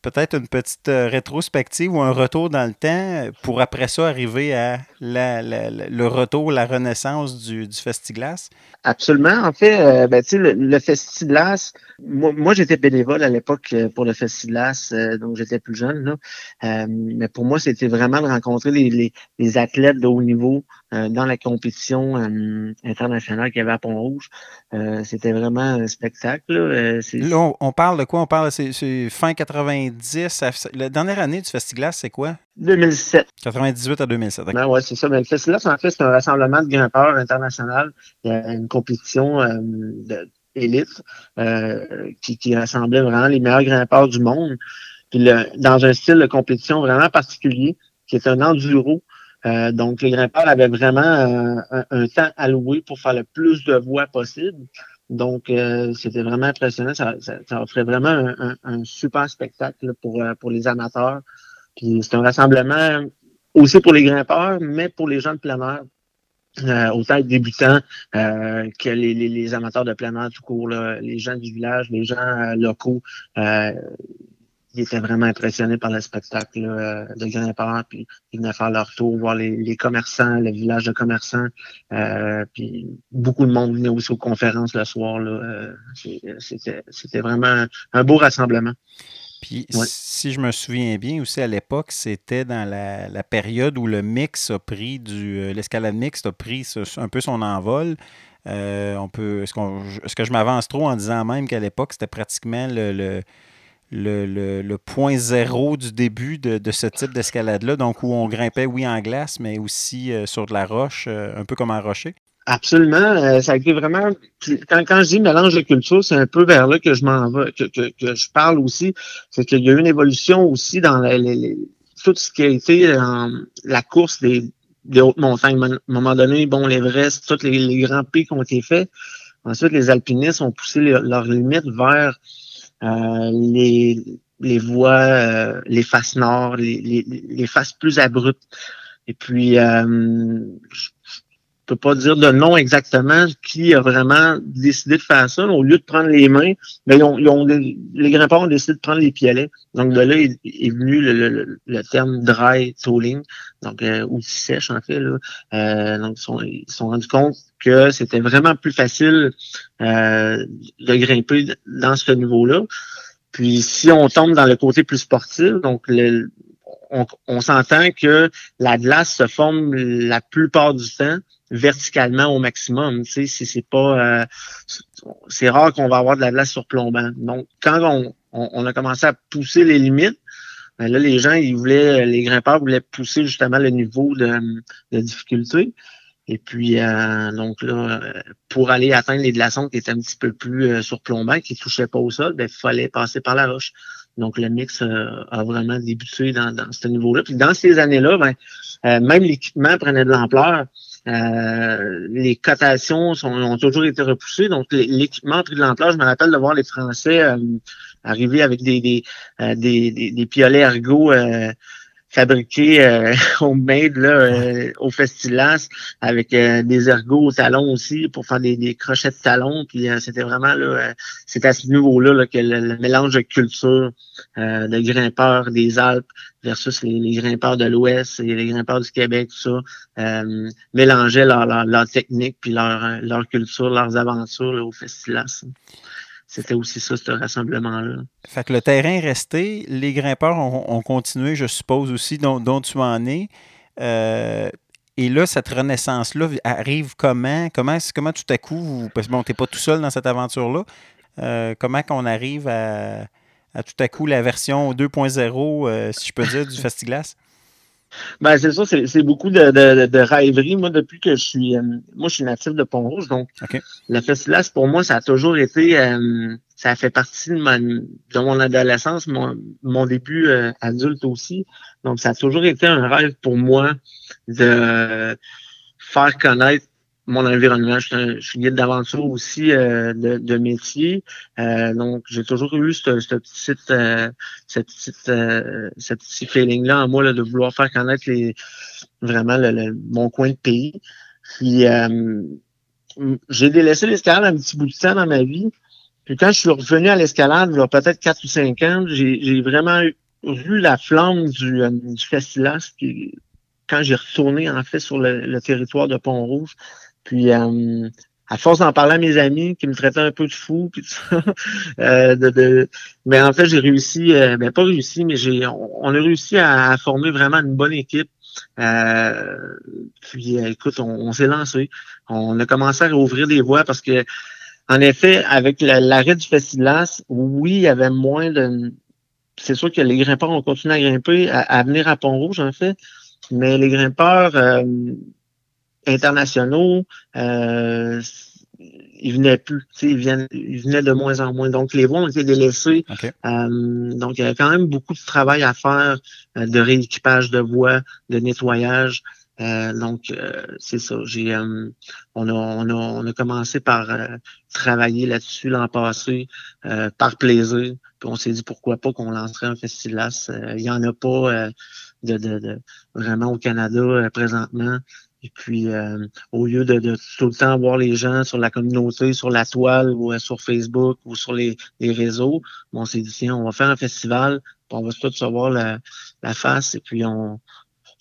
Peut-être une petite euh, rétrospective ou un retour dans le temps pour après ça arriver à le retour, la renaissance du, du? Absolument. En fait, euh, ben, le, le Festiglas, moi, j'étais bénévole à l'époque euh, pour le Festiglas, donc j'étais plus jeune. Mais pour moi, c'était vraiment de rencontrer les, les, athlètes de haut niveau dans la compétition internationale qu'il y avait à Pont-Rouge. c'était vraiment un spectacle. Là, là on, parle de quoi? On parle, c'est fin 90 la dernière année du Festiglas, c'est quoi? 2007. 98 à 2007. Ben ouais, c'est ça. Mais ben, le Festiglas, en fait, c'est un rassemblement de grimpeurs international. Il y a une compétition euh, d'élite euh, qui, qui rassemblait vraiment les meilleurs grimpeurs du monde. Puis dans un style de compétition vraiment particulier, qui est un enduro. Euh, donc, les grimpeurs avaient vraiment un, un, temps alloué pour faire le plus de voix possible. Donc, euh, c'était vraiment impressionnant. Ça, ça, offrait vraiment un, super spectacle pour, euh, pour les amateurs. Puis c'est un rassemblement aussi pour les grimpeurs, mais pour les gens de plein air. Euh, autant débutants euh, que les, les, amateurs de plein air tout court, les gens du village, les gens locaux ils étaient vraiment impressionnés par le spectacle euh, de grimpeurs, puis ils venaient faire leur tour, voir les, commerçants, le village de commerçants, euh, puis beaucoup de monde venait aussi aux conférences le soir. Euh, c'était vraiment un beau rassemblement. Puis, si je me souviens bien aussi, à l'époque, c'était dans la, période où le mix a pris du. L'escalade mixte a pris un peu son envol. on peut. Est-ce, que je m'avance trop en disant même qu'à l'époque, c'était pratiquement le le, point zéro du début de, ce type d'escalade-là, donc où on grimpait, oui, en glace, mais aussi euh, sur de la roche, euh, un peu comme en rocher? Absolument. Euh, ça a été vraiment. Quand, quand je dis mélange de culture, c'est un peu vers là que je m'en vais, que, je parle aussi. C'est qu'il y a eu une évolution aussi dans tout ce qui a été la course des, hautes montagnes. À un moment donné, bon, l'Everest, tous les, grands pics ont été faits. Ensuite, les alpinistes ont poussé leurs limites vers euh, les, les voies, euh, les faces nord, les, les, les, faces plus abruptes. Et puis, euh, peux pas dire de nom exactement qui a vraiment décidé de faire ça. Au lieu de prendre les mains, mais ben, ils ont, les grimpeurs ont décidé de prendre les piolets. Donc de là est, venu le, le, terme dry tooling, donc euh, outil sèche en fait. Là. Euh, donc ils sont, ils sont rendus compte que c'était vraiment plus facile euh, de grimper dans ce niveau-là. Puis si on tombe dans le côté plus sportif, donc on, s'entend que la glace se forme la plupart du temps verticalement au maximum. Tu sais, c'est pas, euh, c'est rare qu'on va avoir de la glace surplombante. Donc, quand on, on, a commencé à pousser les limites, ben là, les gens, ils voulaient, les grimpeurs voulaient pousser justement le niveau de, de difficulté. Et puis, euh, donc là, pour aller atteindre les glaçons qui étaient un petit peu plus euh, surplombants, qui ne touchaient pas au sol, ben, il fallait passer par la roche. Donc, le mix euh, a vraiment débuté dans, dans ce niveau-là. Puis dans ces années-là, ben, même l'équipement prenait de l'ampleur. Les cotations sont, ont toujours été repoussées. Donc, l'équipement a pris de l'ampleur. Je me rappelle de voir les Français arriver avec des, des, des, des, des piolets ergots fabriqué euh, homemade là, euh, au Festilas avec euh, des ergots au talon aussi pour faire des, des crochets de talon. Puis euh, c'était vraiment là, c'est à ce niveau-là là, que le, mélange de culture de grimpeurs des Alpes versus les, grimpeurs de l'Ouest et les grimpeurs du Québec, tout ça, mélangeait leur, leur, leur, technique puis leur, leur culture, leurs aventures là, au Festilas c'était aussi ça, ce rassemblement-là. Fait que le terrain est resté, les grimpeurs ont, continué, je suppose aussi, dont, tu en es. Euh, et là, cette renaissance-là arrive comment? Comment, comment tout à coup, parce que bon, tu n'es pas tout seul dans cette aventure-là, euh, comment qu'on arrive à, tout à coup la version 2.0, euh, si je peux dire, du Festiglas? Ben, c'est ça, c'est beaucoup de, de, de, rêverie. Moi, depuis que je suis euh, moi, je suis natif de Pont-Rouge, donc le festival, pour moi, ça a toujours été euh, ça a fait partie de, ma, de mon adolescence, mon, mon début euh, adulte aussi. Donc, ça a toujours été un rêve pour moi de faire connaître mon environnement. Je suis, guide d'aventure aussi euh, de, de, métier. Euh, donc, j'ai toujours eu ce, ce petit, euh, petite, euh, petit feeling-là en moi là, de vouloir faire connaître les, vraiment le, mon coin de pays. Puis, j'ai délaissé l'escalade un petit bout de temps dans ma vie. Puis quand je suis revenu à l'escalade, peut-être quatre ou cinq ans, j'ai vraiment vu la flamme du, euh, du Festilas, puis quand j'ai retourné en fait sur le, territoire de Pont-Rouge. Puis euh, à force d'en parler à mes amis qui me traitaient un peu de fou, puis euh, de, mais en fait j'ai réussi, euh, ben pas réussi, mais j'ai, on, a réussi à, former vraiment une bonne équipe. puis écoute, on, s'est lancé. On a commencé à rouvrir des voies parce que en effet, avec l'arrêt du Festilas, oui, il y avait moins de, c'est sûr que les grimpeurs ont continué à grimper, à, venir à Pont-Rouge, en fait, mais les grimpeurs euh, internationaux, euh, ils venaient plus. Ils, viennent, ils venaient de moins en moins. Donc, les voies ont été délaissées. Euh, donc, il y avait quand même beaucoup de travail à faire euh, de rééquipage de voies, de nettoyage. Euh, donc, c'est ça. J'ai, on, a, on, a, on a commencé par travailler là-dessus l'an passé, par plaisir. Puis on s'est dit pourquoi pas qu'on lancerait un festival. Euh, il n'y en a pas euh, de, de, de, vraiment au Canada euh, présentement. Et puis, au lieu de, de, tout le temps voir les gens sur la communauté, sur la toile ou sur Facebook ou sur les, les réseaux, on s'est dit, tiens, on va faire un festival, puis on va tout se voir la, la face et puis on,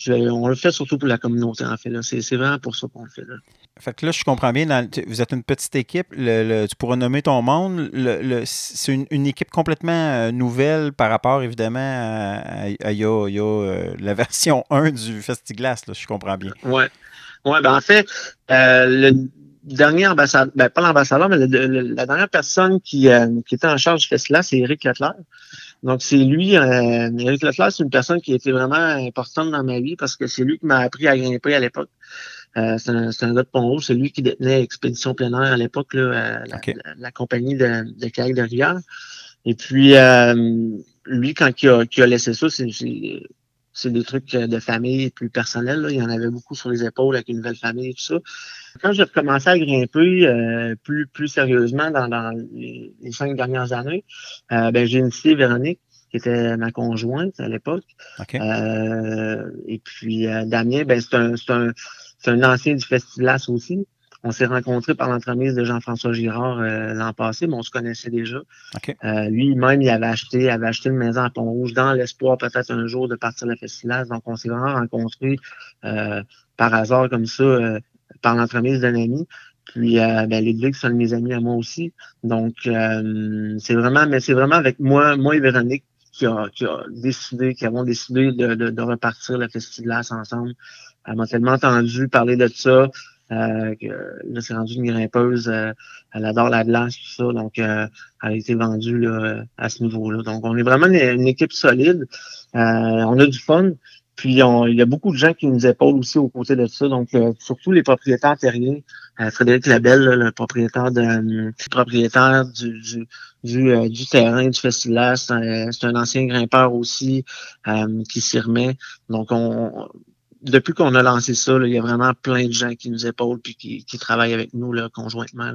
on le fait surtout pour la communauté, en fait. C'est vraiment pour ça qu'on le fait. Là. Fait que là, je comprends bien, vous êtes une petite équipe. Le, tu pourras nommer ton monde. Le, c'est une, équipe complètement euh, nouvelle par rapport, évidemment, à, euh, la version 1 du Festiglas, là, je comprends bien. Oui. Ouais, ben en fait, euh, le dernier ambassadeur, ben pas l'ambassadeur, mais la dernière personne qui, qui était en charge du Festiglas, c'est Eric Leclerc. Donc, c'est lui, euh, Eric c'est une personne qui a été vraiment importante dans ma vie parce que c'est lui qui m'a appris à grimper à l'époque. Euh, c'est un, un, gars de Pont-Rouge, c'est lui qui détenait Expédition plein air à l'époque, là, la, compagnie de, de kayak de rivière. Et puis, euh, lui, quand il a, il a laissé ça, c'est des trucs de famille plus personnels. Là. Il y en avait beaucoup sur les épaules avec une nouvelle famille et tout ça. Quand j'ai commencé à grimper euh, plus, plus sérieusement dans, dans les, cinq dernières années, euh, ben, j'ai initié Véronique, qui était ma conjointe à l'époque. Euh, et puis Damien, ben, c'est un, un, un ancien du Festilas aussi. On s'est rencontrés par l'entremise de Jean-François Girard euh, l'an passé, mais on se connaissait déjà. Euh, lui-même, il avait acheté, avait acheté une maison à Pont-Rouge dans l'espoir peut-être un jour de partir le festival. Donc, on s'est vraiment rencontrés euh, par hasard comme ça, par l'entremise d'un ami. Puis ben, Ludwig, c'est un de mes amis à moi aussi. Donc, c'est vraiment, mais c'est vraiment avec moi, moi et Véronique qui a, qui a décidé, qui avons décidé de, de, de repartir le festival ensemble. Elle m'a tellement entendu parler de ça. Euh, là, c'est rendu une grimpeuse. Euh, elle adore la glace, tout ça. Donc, euh, elle a été vendue là, à ce niveau-là. Donc, on est vraiment une, équipe solide. on a du fun. Puis, il y a beaucoup de gens qui nous épaulent aussi aux côtés de ça. Donc, surtout les propriétaires terriens. Frédéric Labelle, le propriétaire de, propriétaire du, du, du, du terrain du festival. C'est un, un, ancien grimpeur aussi qui s'y remet. Donc, on, depuis qu'on a lancé ça, il y a vraiment plein de gens qui nous épaulent puis qui, qui travaillent avec nous là, conjointement.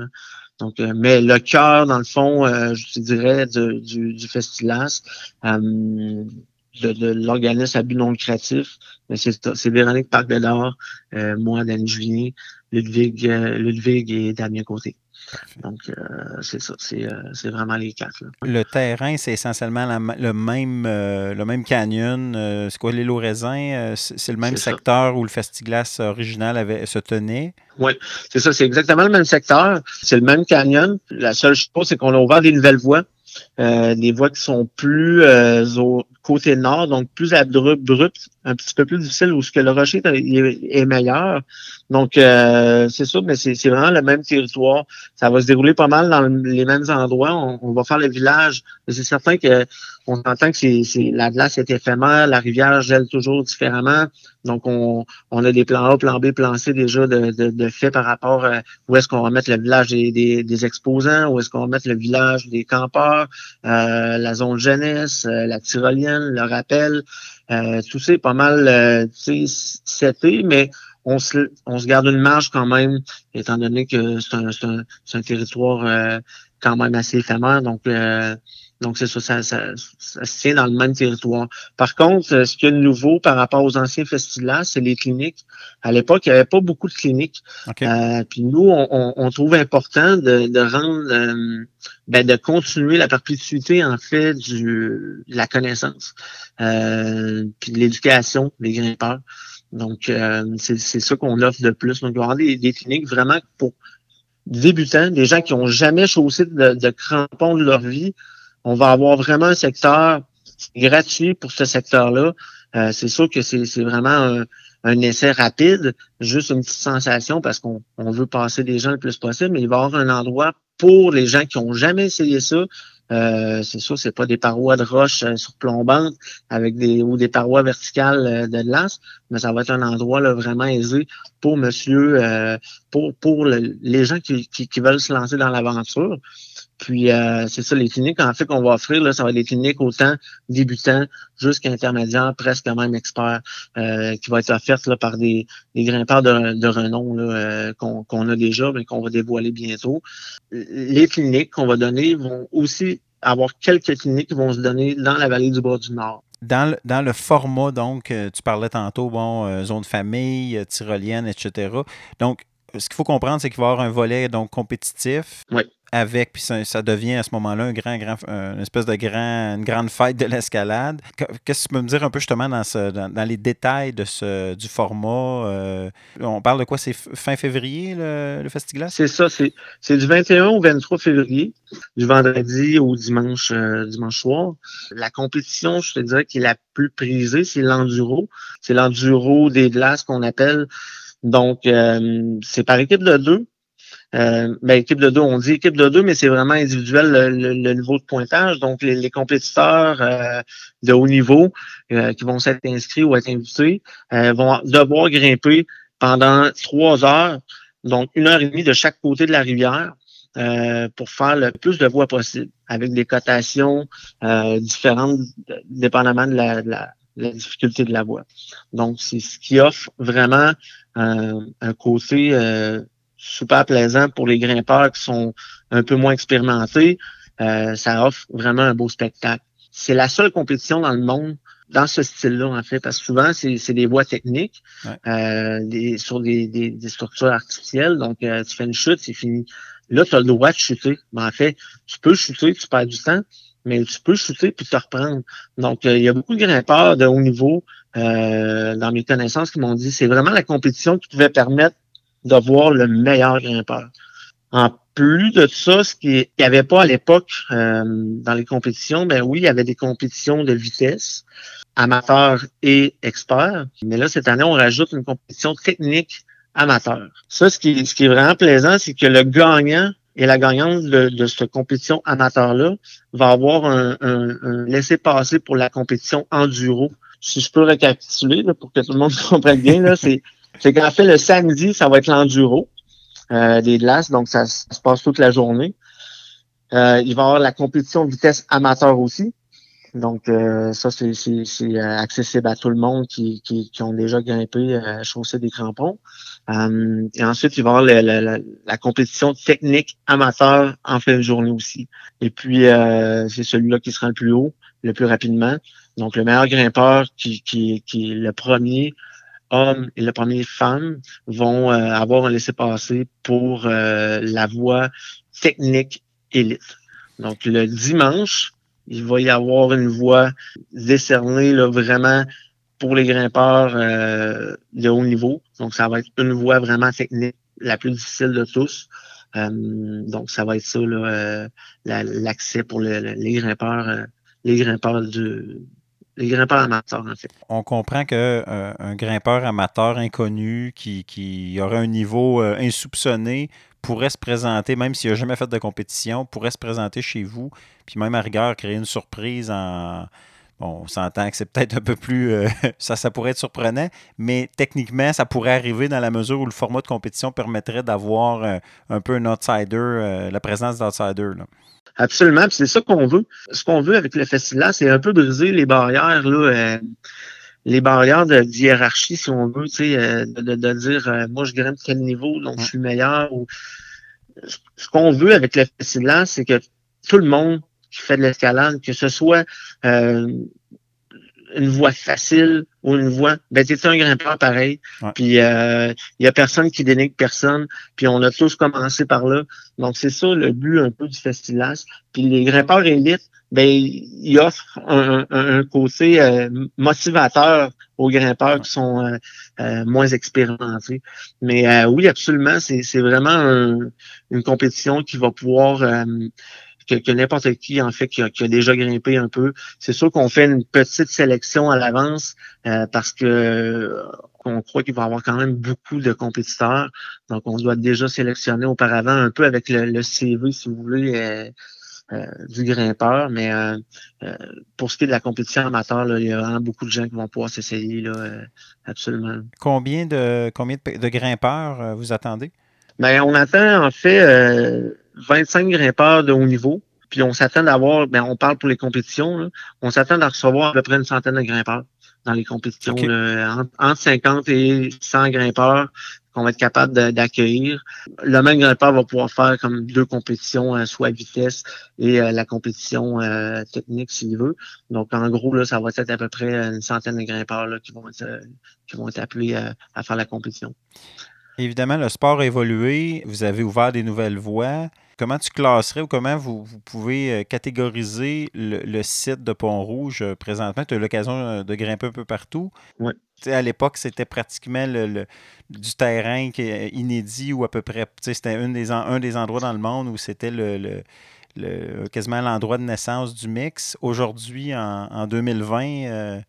Donc, euh, mais le cœur, dans le fond, euh, je dirais, du, du Festilas, euh, de, de l'organisme à but non lucratif, c'est Véronique Parc euh, moi, Danny Julien, Ludwig, Ludwig et Damien Côté. Donc, euh, c'est ça, c'est, euh, c'est vraiment les quatre. Le terrain, c'est essentiellement le, même, euh, le même canyon. c'est quoi, l'île aux raisins? c'est le même secteur où le Festiglas original avait, se tenait? Oui, c'est ça, c'est exactement le même secteur. C'est le même canyon. La seule chose, c'est qu'on a ouvert des nouvelles voies. des voies qui sont plus au côté nord, donc plus abruptes, un petit peu plus difficile où ce que le rocher est, meilleur. Donc, euh, c'est ça, mais c'est vraiment le même territoire. Ça va se dérouler pas mal dans les mêmes endroits. On, va faire le village. C'est certain que on entend que c'est la glace est éphémère, la rivière gèle toujours différemment. Donc, on, on a des plans A, plans B, plans C déjà de, de, de fait par rapport à où est-ce qu'on va mettre le village des, des, exposants, où est-ce qu'on va mettre le village des campeurs, euh, la zone jeunesse, euh, la tyrolienne, le rappel. Euh, tout ça est pas mal euh, mais on se, on se garde une marge quand même, étant donné que c'est un, un, un, territoire euh, quand même assez éphémère. Donc, euh, Donc, c'est ça ça, ça, se tient dans le même territoire. Par contre, euh, ce qui est nouveau par rapport aux anciens festivals, c'est les cliniques. À l'époque, il n'y avait pas beaucoup de cliniques. Euh, puis nous, on, trouve important de, rendre, ben, de continuer la perpétuité, en fait, du, de la connaissance, puis de l'éducation des grimpeurs. Donc, c'est ça qu'on offre de plus. Donc, il y des, des cliniques vraiment pour débutants, des gens qui n'ont jamais chaussé de, crampons de leur vie, on va avoir vraiment un secteur gratuit pour ce secteur-là. Euh, c'est sûr que c'est vraiment un, essai rapide, juste une petite sensation parce qu'on veut passer des gens le plus possible, mais il va y avoir un endroit pour les gens qui n'ont jamais essayé ça, euh, c'est sûr, c'est pas des parois de roche euh, surplombantes avec des ou des parois verticales euh, de glace, mais ça va être un endroit vraiment aisé pour monsieur, pour pour les gens qui, qui, veulent se lancer dans l'aventure. Puis c'est ça, les cliniques en fait qu'on va offrir, là, ça va être des cliniques autant débutants jusqu'à intermédiaires, presque même experts, qui vont être offertes là, par des, des grimpeurs de, de renom là, qu'on, a déjà, mais qu'on va dévoiler bientôt. Les cliniques qu'on va donner vont aussi avoir quelques cliniques qui vont se donner dans la vallée du Bas-du-Nord. Dans le, dans le, format, donc, euh, tu parlais tantôt, bon, euh, zone famille, euh, tyrolienne, etc. Donc, ce qu'il faut comprendre, c'est qu'il va y avoir un volet donc compétitif. Oui avec, puis ça, devient à ce moment-là un grand, grand, une espèce de grand, une grande fête de l'escalade. Qu'est-ce que tu peux me dire un peu justement dans, ce, dans, les détails de ce, du format? Euh, on parle de quoi? C'est fin février, le, le festival? C'est ça, c'est du 21 au 23 février, du vendredi au dimanche, euh, dimanche soir. La compétition, je te dirais, qui est la plus prisée, c'est l'enduro. C'est l'enduro des glaces qu'on appelle. Donc, euh, c'est par équipe de deux. Euh, ben, équipe de deux, on dit équipe de deux, mais c'est vraiment individuel le, niveau de pointage. Donc, les, compétiteurs euh, de haut niveau euh, qui vont s'être inscrits ou être invités vont devoir grimper pendant trois heures, donc une heure et demie de chaque côté de la rivière. pour faire le plus de voies possible, avec des cotations différentes dépendamment de la, la, difficulté de la voie. Donc, c'est ce qui offre vraiment un côté super plaisant pour les grimpeurs qui sont un peu moins expérimentés. Euh, ça offre vraiment un beau spectacle. C'est la seule compétition dans le monde dans ce style-là, en fait, parce que souvent, c'est des voies techniques euh, sur des, des, structures artificielles. Donc, euh, tu fais une chute, c'est fini. Là, tu as le droit de chuter. Mais en fait, tu peux chuter, tu perds du temps, mais tu peux chuter puis te reprendre. Donc, il y a beaucoup de grimpeurs de haut niveau, dans mes connaissances, qui m'ont dit c'est vraiment la compétition qui pouvait permettre d'avoir le meilleur grimpeur. En plus de ça, ce qu'il n'y avait pas à l'époque euh, dans les compétitions, ben oui, il y avait des compétitions de vitesse, amateurs et experts. Mais là, cette année, on rajoute une compétition technique amateur. Ça, ce qui, ce qui est vraiment plaisant, c'est que le gagnant et la gagnante de, cette compétition amateur-là va avoir un, un, laisser-passer pour la compétition enduro. Si je peux récapituler pour que tout le monde comprenne bien, là, c'est c'est qu'en fait, le samedi, ça va être l'enduro euh, des glaces, donc ça, se passe toute la journée. Euh, il va y avoir la compétition vitesse amateur aussi. Donc, euh, ça, c'est accessible à tout le monde qui, qui, ont déjà grimpé, euh, chaussé des crampons. et ensuite, il va y avoir la, la, compétition technique amateur en fin de journée aussi. Et puis, c'est celui-là qui sera le plus haut, le plus rapidement. Donc, le meilleur grimpeur qui, qui, qui est le premier hommes et le premier femme vont euh, avoir un laissez-passer pour euh, la voie technique élite. Donc, le dimanche, il va y avoir une voie décernée là, vraiment pour les grimpeurs euh, de haut niveau. Donc, ça va être une voie vraiment technique, la plus difficile de tous. donc, ça va être ça, l'accès pour les grimpeurs, les grimpeurs du, les grimpeurs amateurs, en. On comprend qu'un euh, grimpeur amateur inconnu qui, qui aurait un niveau euh, insoupçonné pourrait se présenter, même s'il n'a jamais fait de compétition, pourrait se présenter chez vous, puis même à rigueur créer une surprise en. Bon, on s'entend que c'est peut-être un peu plus. Euh, ça, ça pourrait être surprenant, mais techniquement, ça pourrait arriver dans la mesure où le format de compétition permettrait d'avoir un peu un outsider, la présence d'outsider. Absolument, c'est ça qu'on veut. Ce qu'on veut avec le festival, c'est un peu briser les barrières, là, euh, les barrières de, hiérarchie, si on veut, tu sais, euh, de, de, dire euh, moi je grimpe quel niveau, donc je suis meilleur. Ou... Ce qu'on veut avec le festival, c'est que tout le monde qui fait de l'escalade, que ce soit euh, une voie facile ou une voie, ben t'es un grimpeur pareil. Puis il euh, y a personne qui dénigre personne. Puis on a tous commencé par là. Donc c'est ça le but un peu du festival. Puis les grimpeurs élites, ben ils offrent un, côté euh, motivateur aux grimpeurs qui sont euh, moins expérimentés. Mais oui, absolument, c'est vraiment une compétition qui va pouvoir que, n'importe qui, en fait, qui a, déjà grimpé un peu. C'est sûr qu'on fait une petite sélection à l'avance euh, parce que on croit qu'il va y avoir quand même beaucoup de compétiteurs. Donc, on doit déjà sélectionner auparavant un peu avec le, CV, si vous voulez, euh, euh, du grimpeur. Mais pour ce qui est de la compétition amateur, il y a vraiment beaucoup de gens qui vont pouvoir s'essayer, là, absolument. Combien de combien de, grimpeurs vous attendez? Bien, on attend en fait 25 grimpeurs de haut niveau. Puis on s'attend d'avoir, ben on parle pour les compétitions, on s'attend à recevoir à peu près une centaine de grimpeurs dans les compétitions, entre 50 et 100 grimpeurs qu'on va être capable d'accueillir. Le même grimpeur va pouvoir faire comme deux compétitions, euh, soit vitesse et euh, la compétition euh, technique s'il veut. Donc en gros, là, ça va être à peu près une centaine de grimpeurs là, qui vont être qui vont être appelés à faire la compétition. Évidemment, le sport a évolué. Vous avez ouvert des nouvelles voies. Comment tu classerais ou comment vous, pouvez euh, catégoriser le, site de Pont-Rouge euh, présentement? Tu as l'occasion euh, de grimper un peu partout. Oui. À l'époque, c'était pratiquement le, du terrain qui est inédit ou à peu près. C'était un des, un des endroits dans le monde où c'était le, quasiment l'endroit de naissance du mix. Aujourd'hui, en, 2020,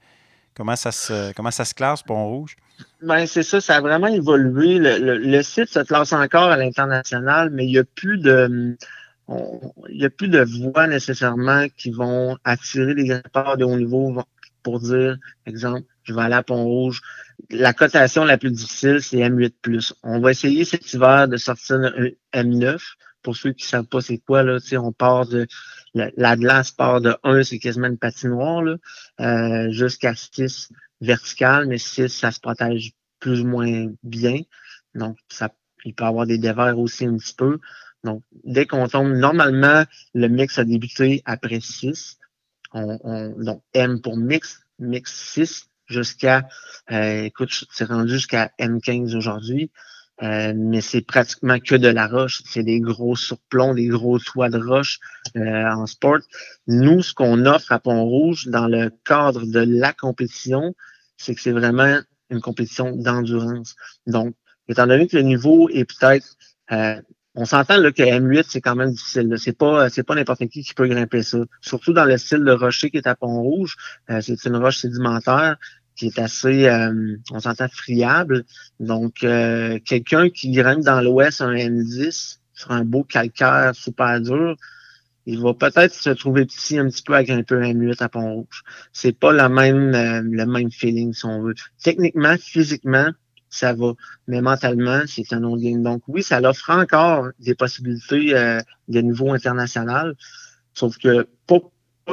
comment, ça se, comment ça se classe, Pont-Rouge? Ben, c'est ça, ça a vraiment évolué. Le, site se classe encore à l'international, mais il n'y a plus de il a plus de voix nécessairement qui vont attirer les grimpeurs de haut niveau pour dire, exemple, je vais aller à Pont-Rouge. La cotation la plus difficile, c'est M8+. On va essayer cet hiver de sortir un M9. Pour ceux qui ne savent pas c'est quoi, là, on part de la, glace part de 1, c'est quasiment une patinoire, là, euh, jusqu'à 6 verticale, mais 6, ça se protège plus ou moins bien. Donc, ça, il peut avoir des dévers aussi un petit peu. Donc, dès qu'on tombe, normalement, le mix a débuté après 6. On, donc, M pour mix, mix 6 jusqu'à, euh, écoute, c'est rendu jusqu'à M15 aujourd'hui. Euh, mais c'est pratiquement que de la roche. C'est des gros surplombs, des gros toits de roche euh, en sport. Nous, ce qu'on offre à Pont-Rouge dans le cadre de la compétition, c'est que c'est vraiment une compétition d'endurance. Donc, étant donné que le niveau est peut-être euh, on s'entend que M8, c'est quand même difficile. C'est pas c'est pas n'importe qui qui peut grimper ça. Surtout dans le style de rocher qui est à Pont-Rouge. c'est une roche sédimentaire qui est assez, euh, on s'entend, friable. Donc, euh, quelqu'un qui grimpe dans l'ouest un M10 sur un beau calcaire super dur, il va peut-être se trouver petit un petit peu à grimper un M8 à Pont-Rouge. C'est pas le même, euh, le même feeling, si on veut. Techniquement, physiquement, ça va. Mais mentalement, c'est un autre game. Donc oui, ça offre encore des possibilités de niveau international. Sauf que pas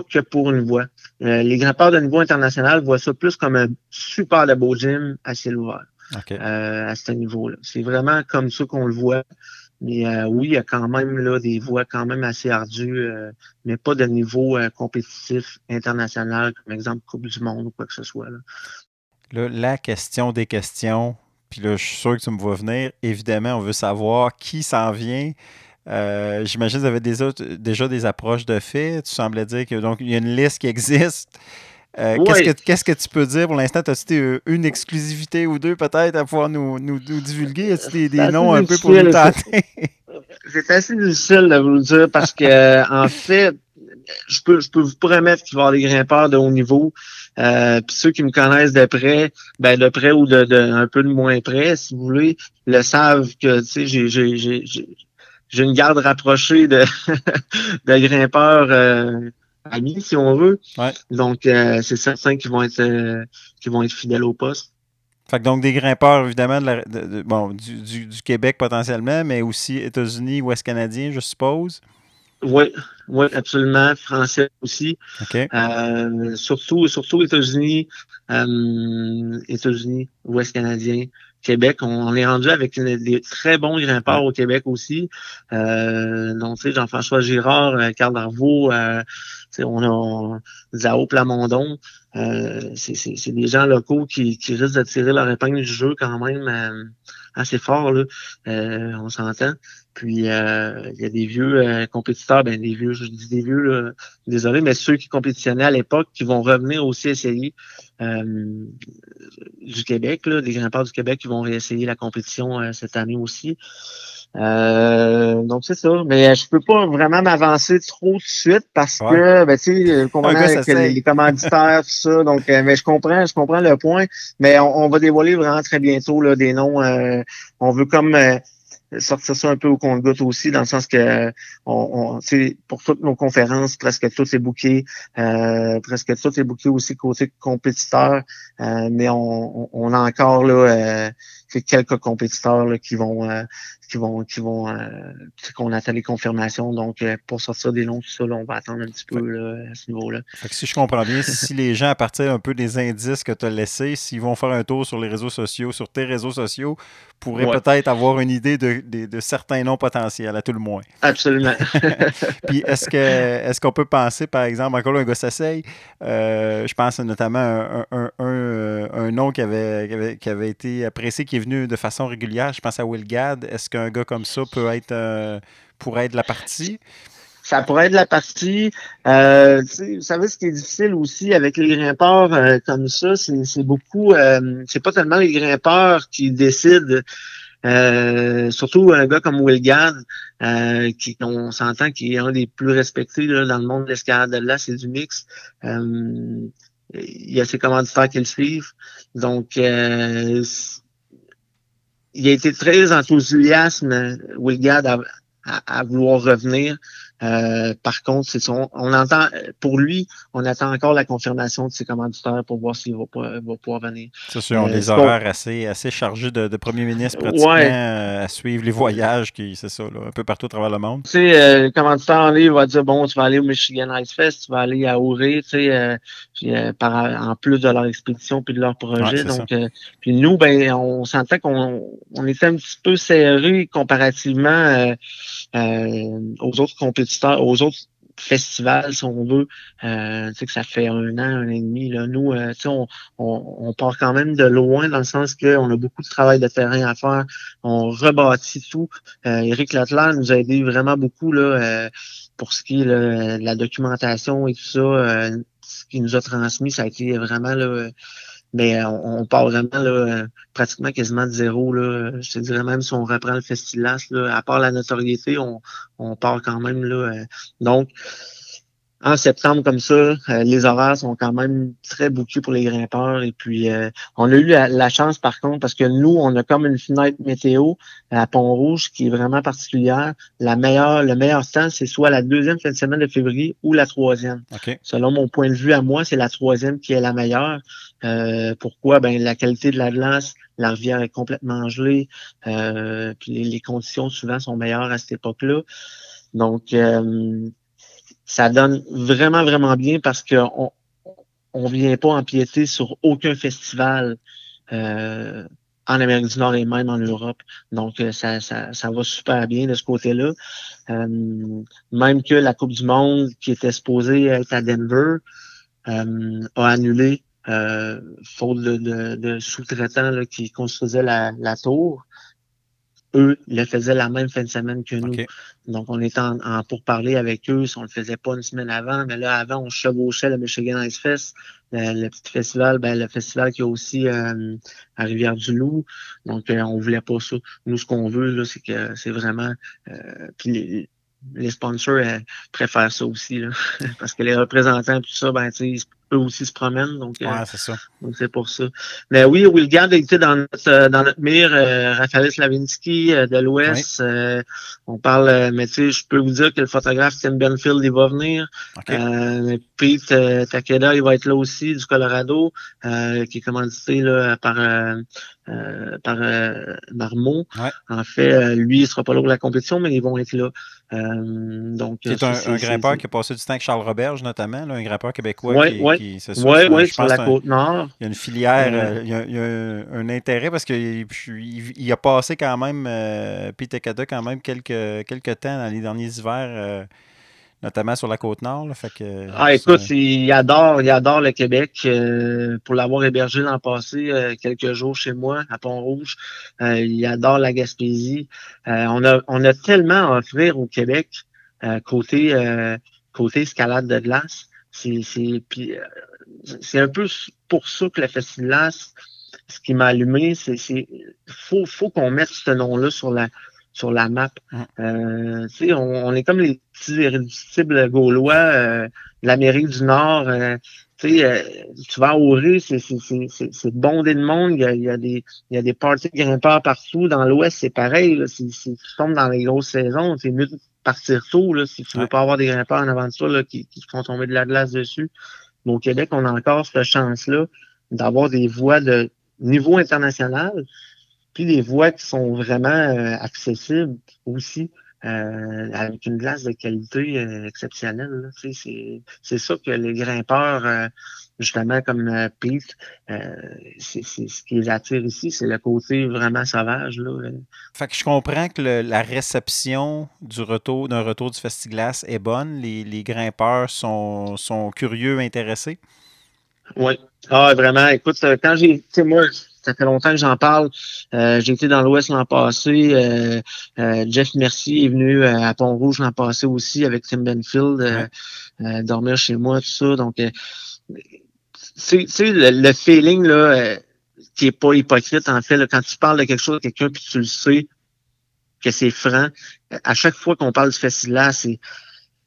que pour une voie. Euh, les grimpeurs de niveau international voient ça plus comme un super de beau gym à ciel ouvert. Euh, à ce niveau-là. C'est vraiment comme ça qu'on le voit. Mais euh, oui, il y a quand même là, des voies quand même assez ardues, mais pas de niveau compétitif international, comme exemple Coupe du Monde ou quoi que ce soit. Là. la question des questions, puis là, je suis sûr que tu me vois venir. Évidemment, on veut savoir qui s'en vient. Euh, j'imagine que vous avez déjà, déjà des approches de fait. Tu semblais dire qu'il donc, il y a une liste qui existe. Euh, qu'est-ce, que, que tu peux dire? Pour l'instant? As-tu une exclusivité ou deux peut-être à pouvoir nous, nous, divulguer? As-tu des, noms un peu pour nous tenter? C'est assez difficile de vous le dire parce que en fait, je peux, je peux vous promettre qu'il va y avoir des grimpeurs de haut niveau. Euh, puis ceux qui me connaissent de près, ben de près ou de, un peu de moins près, si vous voulez, le savent que tu sais, j'ai, j'ai, une garde rapprochée de, de grimpeurs euh, amis, si on veut. Donc, euh, c'est certains qui vont être euh, qui vont être fidèles au poste. Fait que donc des grimpeurs, évidemment, de bon, du, du, Québec potentiellement, mais aussi États-Unis, Ouest canadien, je suppose. Oui, oui, absolument. Français aussi. surtout, surtout États-Unis, États-Unis, Ouest canadien. Québec. On, est rendu avec des très bons grimpeurs au Québec aussi. Euh, donc, tu sais, Jean-François Girard, euh, Carl Darvaux, euh, on a Zao Plamondon. Euh, c'est des gens locaux qui, qui risquent de tirer leur épingle du jeu quand même euh, assez fort, là. Euh, on s'entend. Puis il y a des vieux compétiteurs, ben des vieux, je dis des vieux, là, désolé, mais ceux qui compétitionnaient à l'époque qui vont revenir aussi essayer du Québec, là, des grimpeurs du Québec qui vont réessayer la compétition cette année aussi. Euh, donc c'est ça. Mais je peux pas vraiment m'avancer trop de suite parce que ben, tu sais, avec les, commanditaires, tout ça. Donc, euh, mais je comprends, je comprends le point. Mais on, va dévoiler vraiment très bientôt là, des noms. Euh, on veut comme sortir ça un peu au compte-goutte aussi, dans le sens que on, on pour toutes nos conférences, presque tout est booké, euh, presque tout est booké aussi côté compétiteur, euh, mais on, on, a encore là quelques compétiteurs là, qui vont qui vont, qui vont, euh, qu'on attend les confirmations. Donc, euh, pour sortir des noms, tout ça, on va attendre un petit peu à ce niveau-là. si je comprends bien, si les gens, à partir un peu des indices que tu as laissés, s'ils vont faire un tour sur les réseaux sociaux, sur tes réseaux sociaux, pourraient peut-être avoir une idée de, de, certains noms potentiels, à tout le moins. Absolument. Puis, est-ce que est-ce qu'on peut penser, par exemple, encore un gars s'essaye, euh, je pense notamment un, un, un, un nom qui avait, qui avait, qui, avait, été apprécié, qui est venu de façon régulière, je pense à Will Gadd. Est-ce qu'un gars comme ça peut être euh, pourrait être la partie? Ça pourrait être la partie. Euh, vous savez, ce qui est difficile aussi avec les grimpeurs euh, comme ça, c'est beaucoup. c'est pas tellement les grimpeurs qui décident. surtout un gars comme Will Gadd, qui on s'entend qui est un des plus respectés dans le monde de l'escalade là, c'est du mix. il y a ses commanditaires qui le suivent. Donc il a été très enthousiaste, Wilgard, à, à, vouloir revenir. Euh, par contre, c'est son, on entend pour lui, on attend encore la confirmation de ses commanditaires pour voir s'il va, va, pouvoir venir. C'est sûr, on euh, les horaires assez, assez chargés de, de premier ministre pratiquement euh, à suivre les voyages, qui c'est ça, là, un peu partout à travers le monde. Tu sais, euh, le commanditaire en ligne va dire bon, tu vas aller au Michigan Ice Fest, tu vas aller à Ouré, tu sais, par, en plus de leur expédition puis de leur projet. donc, puis nous, ben, on sentait qu'on on était un petit peu serré comparativement aux autres compétitions aux autres festivals, si on veut. Euh, tu sais que ça fait un an, un an et demi. Là. Nous, euh, on, on, on, part quand même de loin dans le sens qu'on a beaucoup de travail de terrain à faire. On rebâtit tout. Euh, Éric Leclerc nous a aidé vraiment beaucoup là, euh, pour ce qui est là, la documentation et tout ça. Euh, ce qu'il nous a transmis, ça a été vraiment là, mais euh, on, on part vraiment là, pratiquement quasiment de zéro. Là. Je te dirais même si on reprend le festival, là, à part la notoriété, on, on part quand même là. Euh. donc, en septembre comme ça, euh, les horaires sont quand même très bouqués pour les grimpeurs. Et puis, euh, on a eu la, chance, par contre, parce que nous, on a comme une fenêtre météo à Pont-Rouge qui est vraiment particulière. La meilleure, le meilleur temps, c'est soit la deuxième fin de semaine de février ou la troisième. Selon mon point de vue à moi, c'est la troisième qui est la meilleure. Euh, pourquoi? Ben, la qualité de la glace, la rivière est complètement gelée. puis les, conditions souvent sont meilleures à cette époque-là. Donc, ça donne vraiment, vraiment bien parce qu'on on vient pas empiéter sur aucun festival euh, en Amérique du Nord et même en Europe. Donc, euh, ça, ça, ça va super bien de ce côté-là. Euh, même que la Coupe du Monde, qui était supposée être à Denver, euh, a annulé euh, faute de, de, de sous-traitants qui construisaient la, la tour eux le faisaient la même fin de semaine que nous. Donc, on était en, en parler avec eux. Si on le faisait pas une semaine avant, mais là, avant, on chevauchait le Michigan Ice Fest, le, petit festival, ben, le festival qui a aussi euh, à Rivière-du-Loup. Donc, euh, on voulait pas ça. Nous, ce qu'on veut, là, c'est que c'est vraiment... Euh, puis les, les sponsors préfèrent ça aussi, là, parce que les représentants, tout ça, ben, tu aussi se promènent. Donc, euh, c'est ça. Donc, c'est pour ça. Mais oui, Wilgard été dans notre, euh, dans notre mire, euh, Raphaël Slavinsky de l'Ouest. on parle, mais tu sais, je peux vous dire que le photographe Tim Benfield, il va venir. Pete euh, Takeda, il va être là aussi du Colorado, euh, qui est commandité là, par euh, par euh, Marmot. Ouais. En fait, euh, lui, il sera pas là pour la compétition, mais ils vont être là. Euh, donc, un, c'est- un grimpeur qui a passé du temps avec Charles Roberge, notamment, là, un grimpeur québécois Ouais, qui, ouais. qui- c'est ça, Ouais, sur la côte nord. Il y a une filière, il, y a, il y a un, un intérêt parce qu'il il, il a passé quand même, Pete Takeda, quand même quelques, quelques temps dans les derniers hivers, notamment sur la côte nord. là, fait que, Ah, écoute, ça- il adore, il adore le Québec. euh, pour l'avoir hébergé l'an passé, euh, quelques jours chez moi, à Pont-Rouge, euh, il adore la Gaspésie. Euh, on, a, on a tellement à offrir au Québec euh, côté, euh, côté escalade de glace. C'est, c'est, puis, euh, c'est un peu pour ça que le festival, ce qui m'a allumé, c'est, c'est faut, faut qu'on mette ce nom-là sur la, sur la map. Euh, tu sais, on, on est comme les petits irréductibles gaulois euh, de l'Amérique du Nord. euh, tu euh, tu vas à Auré, c'est, c'est, c'est, c'est, c'est bondé de monde. Il y a, il y a des, il y a des parties de grimpeurs partout. Dans l'Ouest, c'est pareil. Là, si, si tu tombes dans les grosses saisons, c'est mieux de partir tôt là, si tu veux Ouais. pas avoir des grimpeurs en avant de là, qui, qui font tomber de la glace dessus. Mais au Québec, on a encore cette chance-là d'avoir des voies de niveau international, puis des voies qui sont vraiment euh, accessibles aussi, euh, avec une glace de qualité euh, exceptionnelle. C'est c'est ça que les grimpeurs, euh, justement comme euh, Pete, euh, c'est c'est ce qui les attire ici, c'est le côté vraiment sauvage. Là. Fait que je comprends que le- la réception du retour d'un retour du Festiglas est bonne. Les, les grimpeurs sont, sont curieux, intéressés. Oui. Ah, vraiment. Écoute, quand j'ai, tu sais, moi, ça fait longtemps que j'en parle. Euh, j'ai été dans l'Ouest l'an passé. Euh, euh, Jeff Mercier est venu euh, à Pont-Rouge l'an passé aussi avec Tim Benfield, euh, euh, dormir chez moi, tout ça. Donc, euh, tu sais, le, le feeling, là, euh, qui est pas hypocrite, en fait, là, quand tu parles de quelque chose à quelqu'un puis tu le sais, que c'est franc, à chaque fois qu'on parle du festival, c'est,